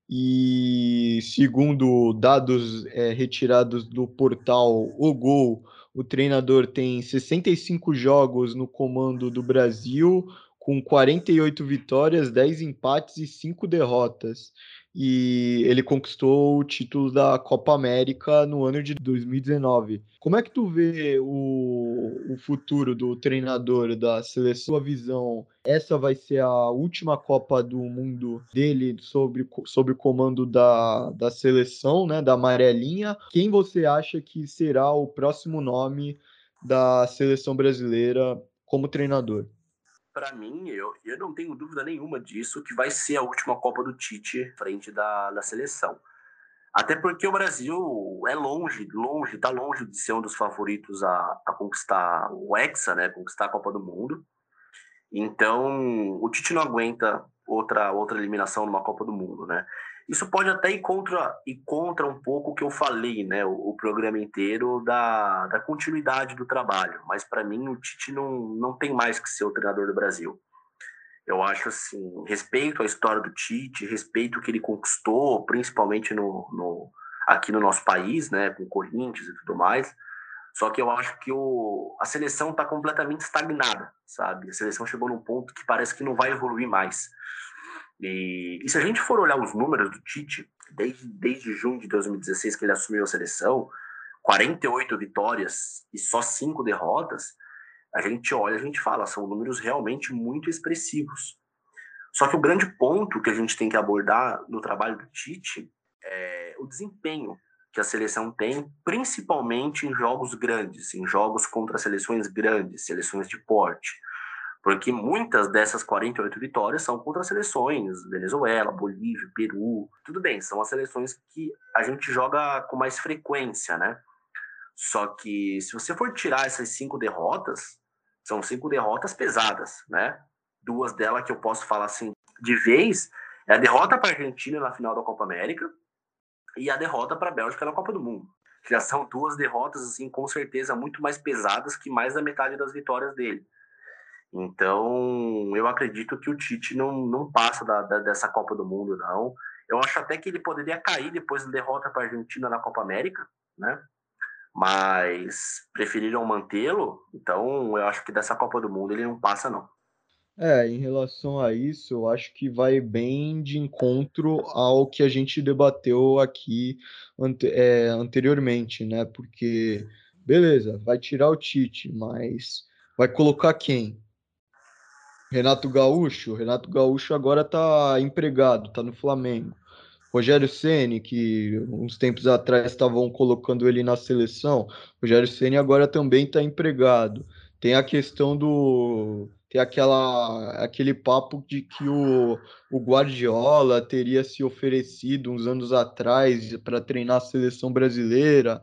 e segundo dados é, retirados do portal O Gol o treinador tem 65 jogos no comando do Brasil, com 48 vitórias, 10 empates e 5 derrotas e ele conquistou o título da Copa América no ano de 2019. Como é que tu vê o, o futuro do treinador da seleção? Sua visão, essa vai ser a última Copa do Mundo dele sob, sob o comando da, da seleção, né, da amarelinha. Quem você acha que será o próximo nome da seleção brasileira como treinador? Para mim, eu, eu não tenho dúvida nenhuma disso, que vai ser a última Copa do Tite frente da, da seleção. Até porque o Brasil é longe, longe, está longe de ser um dos favoritos a, a conquistar o Hexa, né, conquistar a Copa do Mundo. Então, o Tite não aguenta outra outra eliminação numa Copa do Mundo, né? Isso pode até ir contra, ir contra um pouco o que eu falei, né, o, o programa inteiro da, da continuidade do trabalho. Mas para mim o Tite não, não tem mais que ser o treinador do Brasil. Eu acho assim, respeito a história do Tite, respeito o que ele conquistou, principalmente no, no aqui no nosso país, né, com Corinthians e tudo mais. Só que eu acho que o, a seleção está completamente estagnada, sabe? A seleção chegou num ponto que parece que não vai evoluir mais. E, e, se a gente for olhar os números do Tite, desde, desde junho de 2016 que ele assumiu a seleção, 48 vitórias e só 5 derrotas, a gente olha, a gente fala, são números realmente muito expressivos. Só que o grande ponto que a gente tem que abordar no trabalho do Tite é o desempenho que a seleção tem, principalmente em jogos grandes, em jogos contra seleções grandes, seleções de porte porque muitas dessas 48 vitórias são contra seleções, Venezuela, Bolívia, Peru, tudo bem, são as seleções que a gente joga com mais frequência, né? Só que se você for tirar essas cinco derrotas, são cinco derrotas pesadas, né? Duas delas que eu posso falar assim de vez é a derrota para a Argentina na final da Copa América e a derrota para a Bélgica na Copa do Mundo. Já são duas derrotas assim com certeza muito mais pesadas que mais da metade das vitórias dele. Então, eu acredito que o Tite não, não passa da, da, dessa Copa do Mundo, não. Eu acho até que ele poderia cair depois da derrota para a Argentina na Copa América, né? Mas preferiram mantê-lo, então eu acho que dessa Copa do Mundo ele não passa, não. É, em relação a isso, eu acho que vai bem de encontro ao que a gente debateu aqui ante é, anteriormente, né? Porque, beleza, vai tirar o Tite, mas vai colocar quem? Renato Gaúcho? Renato Gaúcho agora tá empregado, tá no Flamengo. Rogério Ceni, que uns tempos atrás estavam colocando ele na seleção, Rogério Ceni agora também está empregado. Tem a questão do tem aquela aquele papo de que o, o Guardiola teria se oferecido uns anos atrás para treinar a seleção brasileira,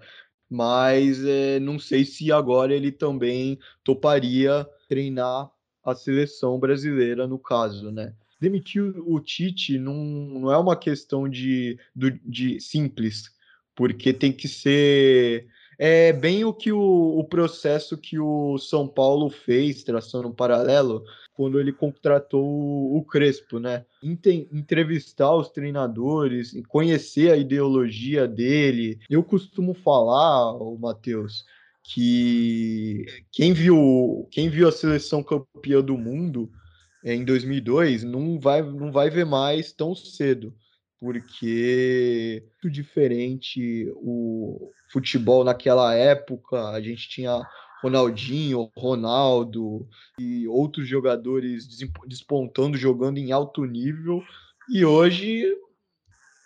mas é, não sei se agora ele também toparia treinar a seleção brasileira no caso, né? demitir o Tite não, não é uma questão de, de simples, porque tem que ser é bem o que o, o processo que o São Paulo fez, traçando um paralelo, quando ele contratou o, o Crespo, né? Inter, entrevistar os treinadores, conhecer a ideologia dele. Eu costumo falar, o Matheus, que quem viu, quem viu a seleção campeã do mundo em 2002 não vai, não vai ver mais tão cedo, porque muito diferente o futebol naquela época. A gente tinha Ronaldinho, Ronaldo e outros jogadores despontando, jogando em alto nível. E hoje,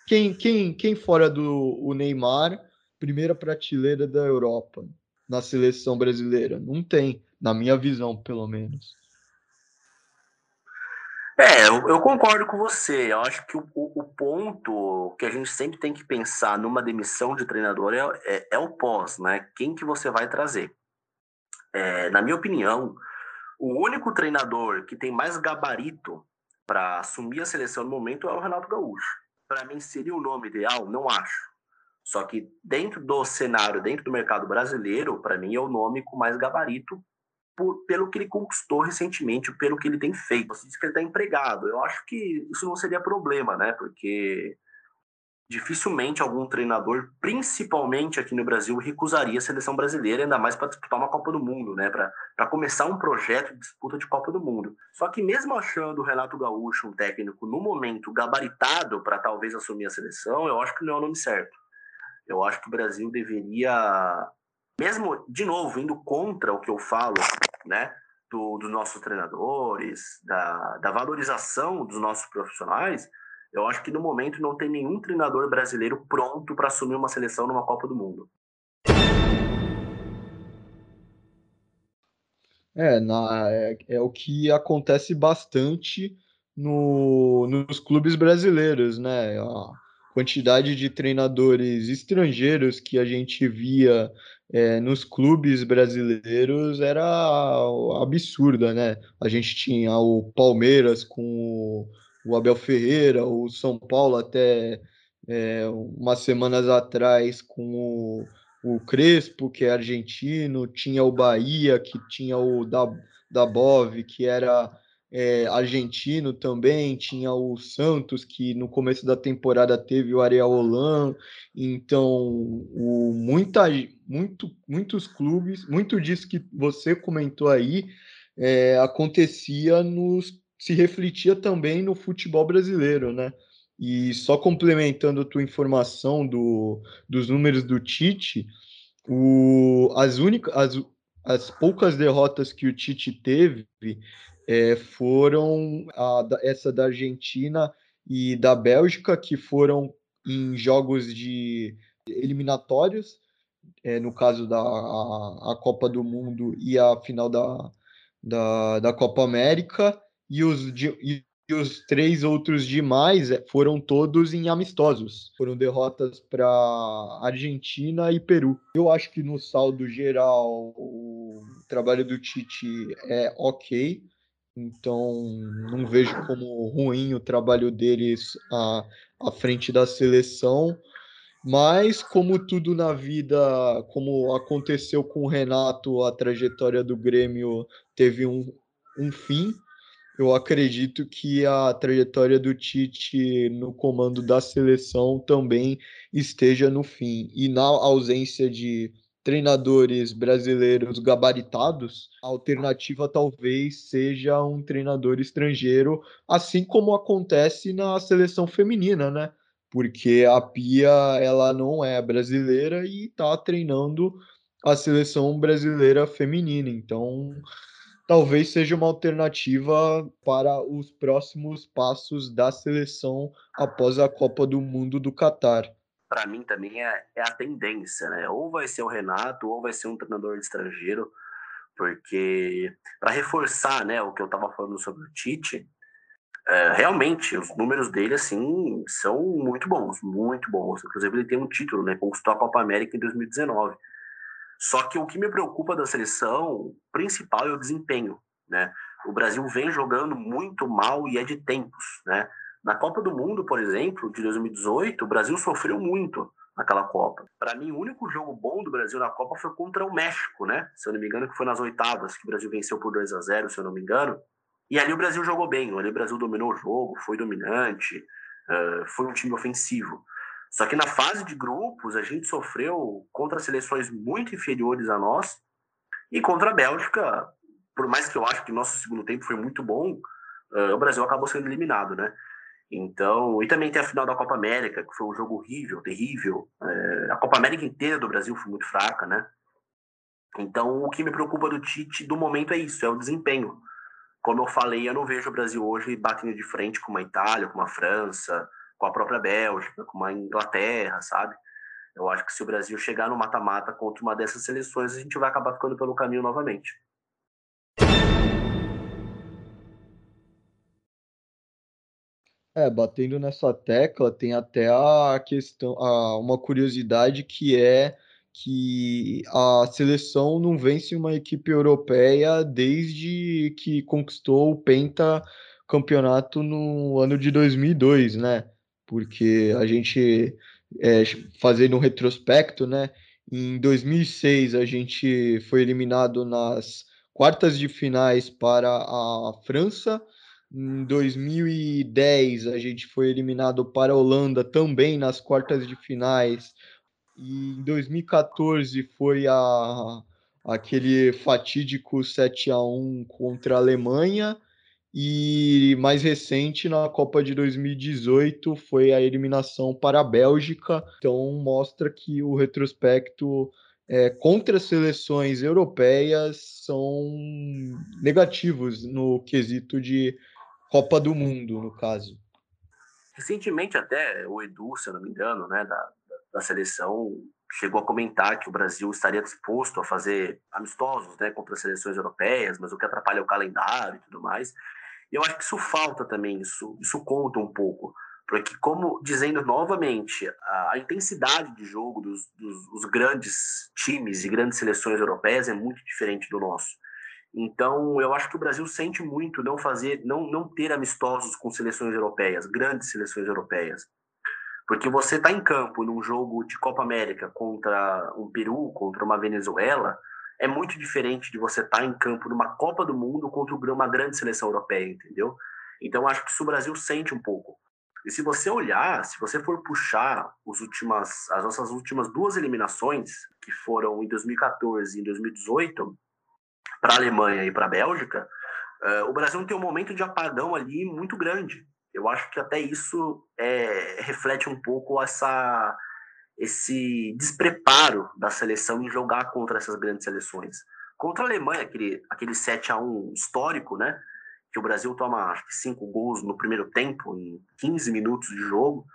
quem, quem, quem fora do Neymar, primeira prateleira da Europa na seleção brasileira? Não tem, na minha visão, pelo menos. É, eu, eu, concordo com você. Eu acho que o, o, ponto que a gente sempre tem que pensar numa demissão de treinador é, é, é o pós, né? Quem que você vai trazer? É, na minha opinião, o único treinador que tem mais gabarito para assumir a seleção no momento é o Renato Gaúcho. Para mim, seria o nome ideal? Não acho. Só que dentro do cenário, dentro do mercado brasileiro, para mim é o nome com mais gabarito por, pelo que ele conquistou recentemente, pelo que ele tem feito. Você disse que ele está empregado. Eu acho que isso não seria problema, né? Porque dificilmente algum treinador, principalmente aqui no Brasil, recusaria a seleção brasileira, ainda mais para disputar uma Copa do Mundo, né? Para começar um projeto de disputa de Copa do Mundo. Só que mesmo achando o Renato Gaúcho um técnico no momento gabaritado para talvez assumir a seleção, eu acho que não é o nome certo. Eu acho que o Brasil deveria mesmo, de novo, indo contra o que eu falo, né, do, dos nossos treinadores, da, da valorização dos nossos profissionais, eu acho que no momento não tem nenhum treinador brasileiro pronto para assumir uma seleção numa Copa do Mundo. É, na, é, é o que acontece bastante no, nos clubes brasileiros, né? Quantidade de treinadores estrangeiros que a gente via é, nos clubes brasileiros era absurda, né? A gente tinha o Palmeiras com o Abel Ferreira, o São Paulo até é, umas semanas atrás com o, o Crespo, que é argentino, tinha o Bahia, que tinha o da, da Bove, que era é, argentino também, tinha o Santos, que no começo da temporada teve o Ariel Holan, então o, muita, muito, muitos clubes, muito disso que você comentou aí, é, acontecia nos se refletia também no futebol brasileiro, né? E só complementando a tua informação do, dos números do Tite, o, as únicas as, as poucas derrotas que o Tite teve é, foram a, essa da Argentina e da Bélgica, que foram em jogos de eliminatórios, é, no caso da a, a, Copa do Mundo e a final da, da, da Copa América, e os, de, e os três outros demais é, foram todos em amistosos. Foram derrotas para Argentina e Peru. Eu acho que no saldo geral o trabalho do Tite é ok. Então, não vejo como ruim o trabalho deles à, à frente da seleção. Mas, como tudo na vida, como aconteceu com o Renato, a trajetória do Grêmio teve um, um fim. Eu acredito que a trajetória do Tite no comando da seleção também esteja no fim. E na ausência de treinadores brasileiros gabaritados, a alternativa talvez seja um treinador estrangeiro, assim como acontece na seleção feminina, né? Porque a Pia ela não é brasileira e está treinando a seleção brasileira feminina. Então, talvez seja uma alternativa para os próximos passos da seleção após a Copa do Mundo do Catar para mim também é, é, a tendência, né? Ou vai ser o Renato, ou vai ser um treinador estrangeiro, porque para reforçar, né, o que eu estava falando sobre o Tite, é, realmente os números dele assim são muito bons, muito bons. Inclusive ele tem um título, né? Conquistou a Copa América em 2019. Só que o que me preocupa da seleção principal é o desempenho, né? O Brasil vem jogando muito mal e é de tempos, né? Na Copa do Mundo, por exemplo, de 2018, o Brasil sofreu muito naquela Copa. Para mim, o único jogo bom do Brasil na Copa foi contra o México, né? Se eu não me engano, que foi nas oitavas, que o Brasil venceu por 2 a 0 se eu não me engano. E ali o Brasil jogou bem, ali o Brasil dominou o jogo, foi dominante, uh, foi um time ofensivo. Só que na fase de grupos, a gente sofreu contra seleções muito inferiores a nós e contra a Bélgica, por mais que eu acho que nosso segundo tempo foi muito bom, uh, o Brasil acabou sendo eliminado, né? Então, e também tem a final da Copa América, que foi um jogo horrível, terrível. É, a Copa América inteira do Brasil foi muito fraca, né? Então, o que me preocupa do Tite do momento é isso, é o desempenho. Como eu falei, eu não vejo o Brasil hoje batendo de frente com uma Itália, com uma França, com a própria Bélgica, com uma Inglaterra, sabe? Eu acho que se o Brasil chegar no mata-mata contra uma dessas seleções, a gente vai acabar ficando pelo caminho novamente. É, batendo nessa tecla, tem até a questão, a, uma curiosidade que é que a seleção não vence uma equipe europeia desde que conquistou o Penta campeonato no ano de 2002, né? Porque a gente, é, fazendo um retrospecto, né? Em 2006 a gente foi eliminado nas quartas de finais para a França em 2010, a gente foi eliminado para a Holanda também nas quartas de finais. E em 2014 foi a, aquele fatídico 7 a 1 contra a Alemanha. E mais recente, na Copa de 2018, foi a eliminação para a Bélgica. Então, mostra que o retrospecto é, contra seleções europeias são negativos no quesito de Copa do Mundo, no caso. Recentemente, até o Edu, se eu não me engano, né, da, da seleção, chegou a comentar que o Brasil estaria disposto a fazer amistosos né, contra as seleções europeias, mas o que atrapalha é o calendário e tudo mais. E eu acho que isso falta também, isso, isso conta um pouco. Porque, como dizendo novamente, a, a intensidade de jogo dos, dos, dos grandes times e grandes seleções europeias é muito diferente do nosso. Então, eu acho que o Brasil sente muito não fazer, não, não ter amistosos com seleções europeias, grandes seleções europeias. Porque você está em campo num jogo de Copa América contra um Peru, contra uma Venezuela, é muito diferente de você estar tá em campo numa Copa do Mundo contra uma grande seleção europeia, entendeu? Então, acho que isso o Brasil sente um pouco. E se você olhar, se você for puxar últimas, as nossas últimas duas eliminações, que foram em 2014 e em 2018, para a Alemanha e para a Bélgica, uh, o Brasil tem um momento de apagão ali muito grande. Eu acho que até isso é, reflete um pouco essa, esse despreparo da seleção em jogar contra essas grandes seleções. Contra a Alemanha, aquele, aquele 7 a 1 histórico, né? Que o Brasil toma acho que cinco gols no primeiro tempo, em 15 minutos de jogo.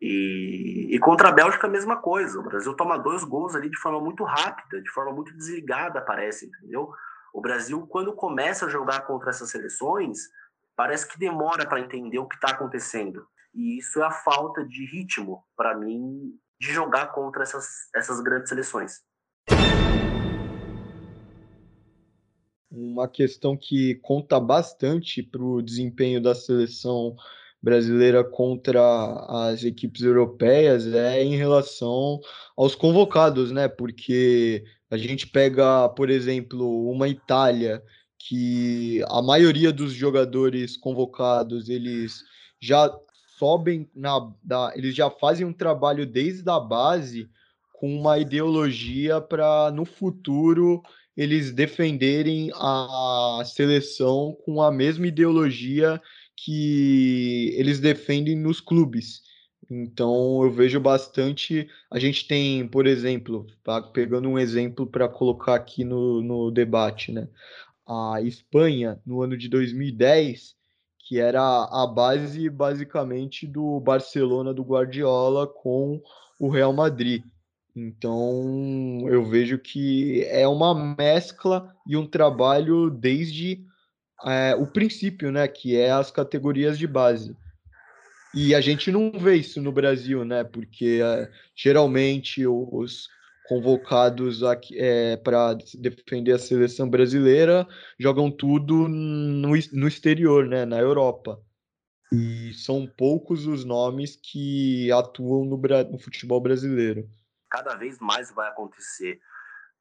E, e, contra a Bélgica, a mesma coisa. O Brasil toma dois gols ali de forma muito rápida, de forma muito desligada, parece, entendeu? O Brasil, quando começa a jogar contra essas seleções, parece que demora para entender o que está acontecendo. E isso é a falta de ritmo, para mim, de jogar contra essas, essas grandes seleções. Uma questão que conta bastante para o desempenho da seleção brasileira contra as equipes europeias é em relação aos convocados, né? Porque a gente pega, por exemplo, uma Itália que a maioria dos jogadores convocados eles já sobem na eles já fazem um trabalho desde a base com uma ideologia para no futuro eles defenderem a seleção com a mesma ideologia que eles defendem nos clubes. Então eu vejo bastante. A gente tem, por exemplo, tá, pegando um exemplo para colocar aqui no, no debate, né? A Espanha, no ano de 2010, que era a base basicamente do Barcelona do Guardiola com o Real Madrid. Então eu vejo que é uma mescla e um trabalho desde é, o princípio, né? Que é as categorias de base. E a gente não vê isso no Brasil, né? Porque é, geralmente os convocados é, para defender a seleção brasileira jogam tudo no, no exterior, né? Na Europa. E são poucos os nomes que atuam no, no futebol brasileiro. Cada vez mais vai acontecer,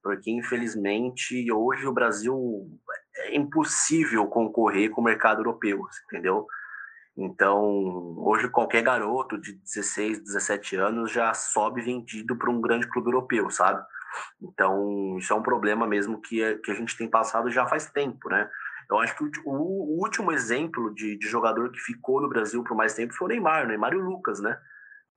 porque infelizmente hoje o Brasil é impossível concorrer com o mercado europeu, entendeu? Então, hoje qualquer garoto de 16, 17 anos já sobe vendido para um grande clube europeu, sabe? Então, isso é um problema mesmo que, que a gente tem passado já faz tempo, né? Eu acho que o, o último exemplo de, de, jogador que ficou no Brasil por mais tempo foi o Neymar, o Neymar e o Lucas, né?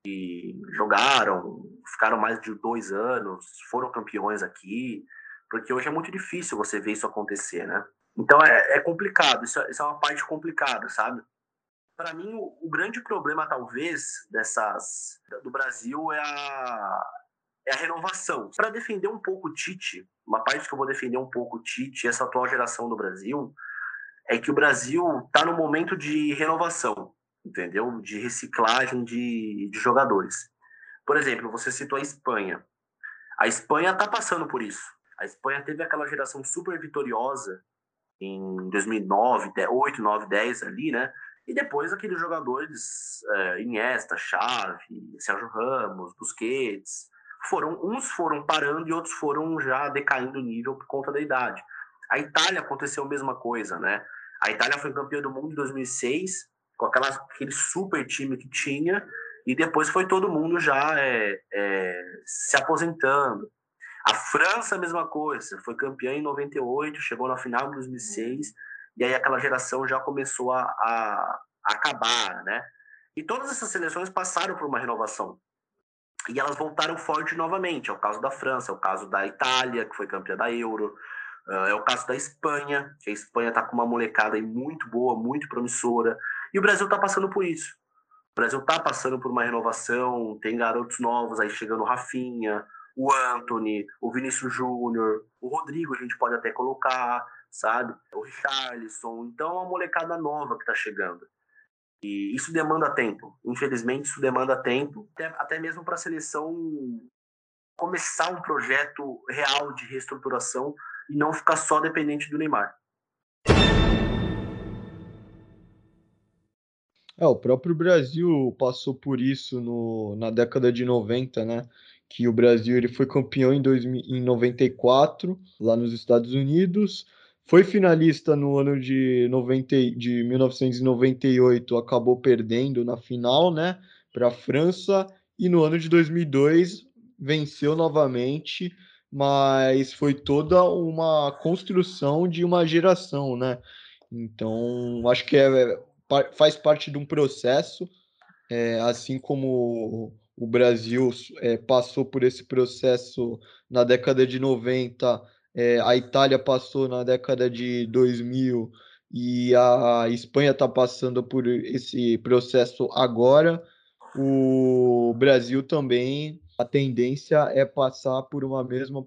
E jogaram, ficaram mais de dois anos, foram campeões aqui, porque hoje é muito difícil você ver isso acontecer, né? Então é, é complicado, isso, é, isso é uma parte complicada, sabe? Para mim, o, o, grande problema, talvez, dessas do Brasil é a, é a renovação. Para defender um pouco o Tite, uma parte que eu vou defender um pouco o Tite, essa atual geração do Brasil, é que o Brasil está no momento de renovação, entendeu? De reciclagem de, de jogadores. Por exemplo, você citou a Espanha. A Espanha está passando por isso. A Espanha teve aquela geração super vitoriosa em 2009, 8, 9, 10 ali, né? E depois aqueles jogadores, é, Iniesta, Xavi, Sérgio Ramos, Busquets, foram uns foram parando e outros foram já decaindo o nível por conta da idade. A Itália aconteceu a mesma coisa, né? A Itália foi campeã do mundo em 2006 com aquela, aquele super time que tinha e depois foi todo mundo já é, é, se aposentando. A França, a mesma coisa, foi campeã em 98, chegou na final em 2006 e aí aquela geração já começou a, a, acabar, né? E todas essas seleções passaram por uma renovação. E elas voltaram forte novamente. É o caso da França, é o caso da Itália, que foi campeã da Euro, é o caso da Espanha, que a Espanha está com uma molecada aí muito boa, muito promissora. E o Brasil está passando por isso. O Brasil está passando por uma renovação, tem garotos novos aí chegando, o Rafinha, o Anthony, o Vinícius Júnior, o Rodrigo a gente pode até colocar sabe? O Richarlison. Então, é uma molecada nova que está chegando. E isso demanda tempo. Infelizmente, isso demanda tempo, até, até mesmo para a seleção começar um projeto real de reestruturação e não ficar só dependente do Neymar. É, o próprio Brasil passou por isso no, na década de 90, né? Que o Brasil ele foi campeão em, 2000, em 94, lá nos Estados Unidos, foi finalista no ano de, 90, de 1998, acabou perdendo na final, né, para a França, e no ano de 2002 venceu novamente, mas foi toda uma construção de uma geração, né? Então, acho que é, faz parte de um processo, é, assim como o Brasil é, passou por esse processo na década de 90 é, a Itália passou na década de 2000 e a Espanha está passando por esse processo agora. O Brasil também, a tendência é passar por uma mesma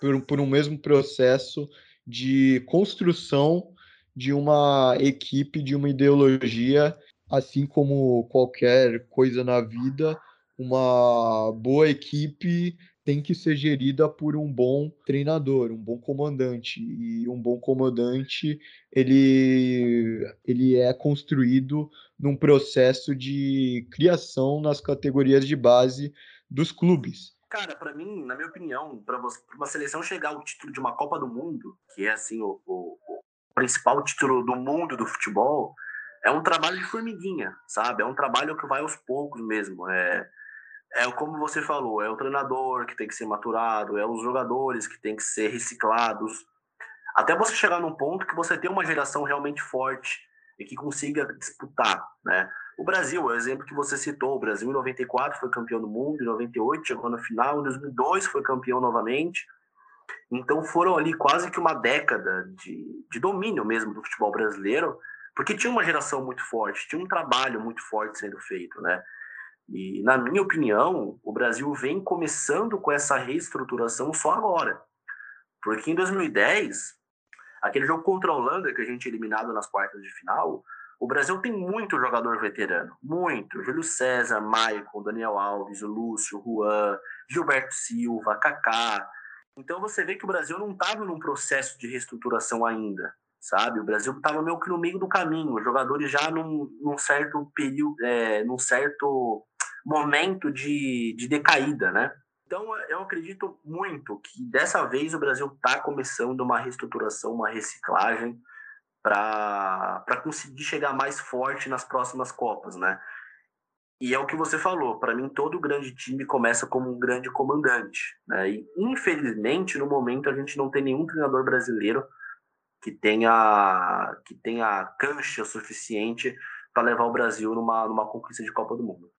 por, por um mesmo processo de construção de uma equipe, de uma ideologia, assim como qualquer coisa na vida, uma boa equipe tem que ser gerida por um bom treinador, um bom comandante. E um bom comandante, ele, ele é construído num processo de criação nas categorias de base dos clubes. Cara, para mim, na minha opinião, para uma seleção chegar ao título de uma Copa do Mundo, que é assim o, o, o principal título do mundo do futebol, é um trabalho de formiguinha, sabe? É um trabalho que vai aos poucos mesmo. É, é como você falou, é o treinador que tem que ser maturado, é os jogadores que tem que ser reciclados, até você chegar num ponto que você tem uma geração realmente forte e que consiga disputar, né? O Brasil, o exemplo que você citou, o Brasil em 94 foi campeão do mundo, em 98 chegou na final, em 2002 foi campeão novamente. Então foram ali quase que uma década de, de domínio mesmo do futebol brasileiro, porque tinha uma geração muito forte, tinha um trabalho muito forte sendo feito, né? E na minha opinião, o Brasil vem começando com essa reestruturação só agora. Porque em 2010, aquele jogo contra a Holanda que a gente é eliminado nas quartas de final, o Brasil tem muito jogador veterano, muito. Júlio César, Maicon, Daniel Alves, Lúcio, Juan, Gilberto Silva, Kaká. Então você vê que o Brasil não estava num processo de reestruturação ainda, sabe? O Brasil estava meio que no meio do caminho, jogadores já num, num certo período, é, num certo momento de, de decaída, né? Então eu acredito muito que dessa vez o Brasil está começando uma reestruturação, uma reciclagem para conseguir chegar mais forte nas próximas Copas, né? E é o que você falou, para mim todo grande time começa como um grande comandante, né? E infelizmente no momento a gente não tem nenhum treinador brasileiro que tenha que tenha cancha suficiente para levar o Brasil numa numa conquista de Copa do Mundo.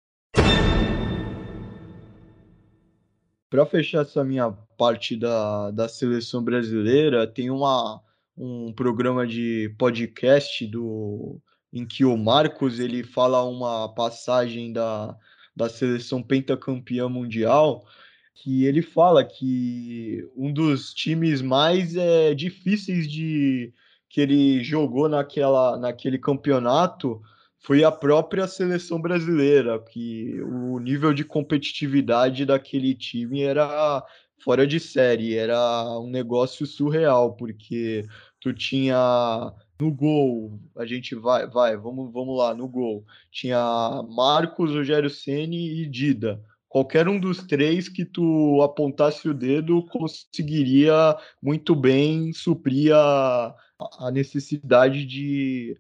Para fechar essa minha parte da, da seleção brasileira, tem uma um programa de podcast do em que o Marcos ele fala uma passagem da, da seleção pentacampeã mundial que ele fala que um dos times mais é, difíceis de que ele jogou naquela, naquele campeonato foi a própria seleção brasileira, que o nível de competitividade daquele time era fora de série, era um negócio surreal, porque tu tinha no gol, a gente vai, vai, vamos, vamos lá, no gol. Tinha Marcos, Rogério Ceni e Dida. Qualquer um dos três que tu apontasse o dedo conseguiria muito bem suprir a, a necessidade de,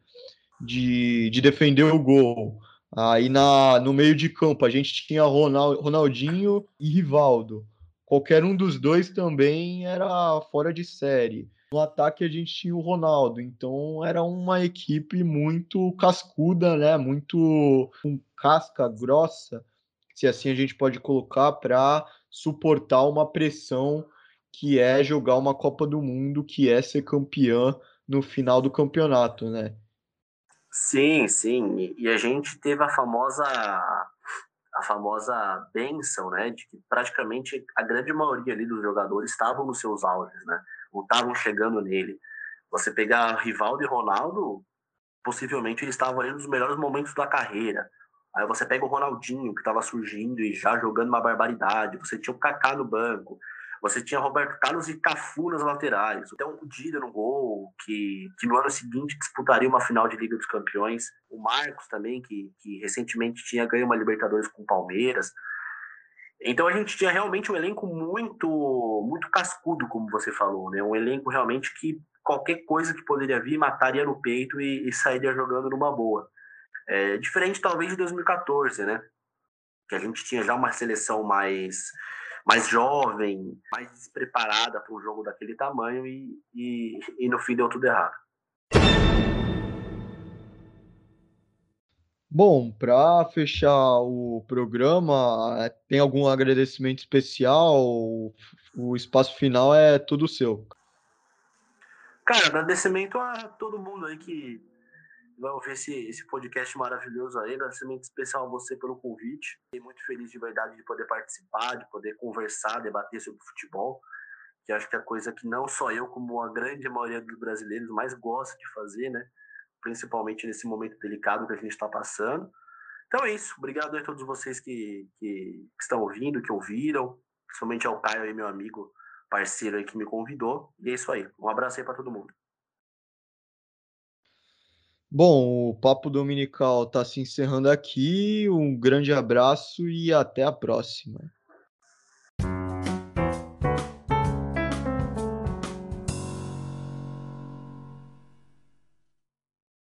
de, de defender o gol. Aí na, no meio de campo a gente tinha Ronald, Ronaldinho e Rivaldo. Qualquer um dos dois também era fora de série. No ataque a gente tinha o Ronaldo, então era uma equipe muito cascuda, né? Muito com casca grossa, se assim a gente pode colocar, para suportar uma pressão que é jogar uma Copa do Mundo, que é ser campeã no final do campeonato, né? Sim, sim. E a gente teve a famosa a famosa benção, né, de que praticamente a grande maioria ali dos jogadores estavam nos seus auges, né? ou estavam chegando nele. Você pegar Rivaldo e Ronaldo, possivelmente eles estavam ali nos melhores momentos da carreira. Aí você pega o Ronaldinho, que estava surgindo e já jogando uma barbaridade. Você tinha o Kaká no banco. Você tinha Roberto Carlos e Cafu nas laterais. Então, o Dida no gol, que, que no ano seguinte disputaria uma final de Liga dos Campeões. O Marcos também, que, que recentemente tinha ganho uma Libertadores com o Palmeiras. Então a gente tinha realmente um elenco muito muito cascudo, como você falou, né? Um elenco realmente que qualquer coisa que poderia vir mataria no peito e, e sairia jogando numa boa. É, diferente talvez de 2014, né? Que a gente tinha já uma seleção mais mais jovem, mais despreparada para um jogo daquele tamanho e, e, e no fim deu tudo errado. Bom, para fechar o programa, tem algum agradecimento especial? O espaço final é tudo seu. Cara, agradecimento a todo mundo aí que vai ouvir esse, esse podcast maravilhoso aí. Agradecimento especial a você pelo convite. Fiquei muito feliz de verdade de poder participar, de poder conversar, debater sobre futebol, que acho que é a coisa que não só eu, como a grande maioria dos brasileiros mais gosta de fazer, né? principalmente nesse momento delicado que a gente está passando. Então é isso. Obrigado a todos vocês que, que, que, estão ouvindo, que ouviram, principalmente ao Caio aí, meu amigo, parceiro aí que me convidou. E é isso aí. Um abraço aí para todo mundo. Bom, o Papo Dominical está se encerrando aqui. Um grande abraço e até a próxima.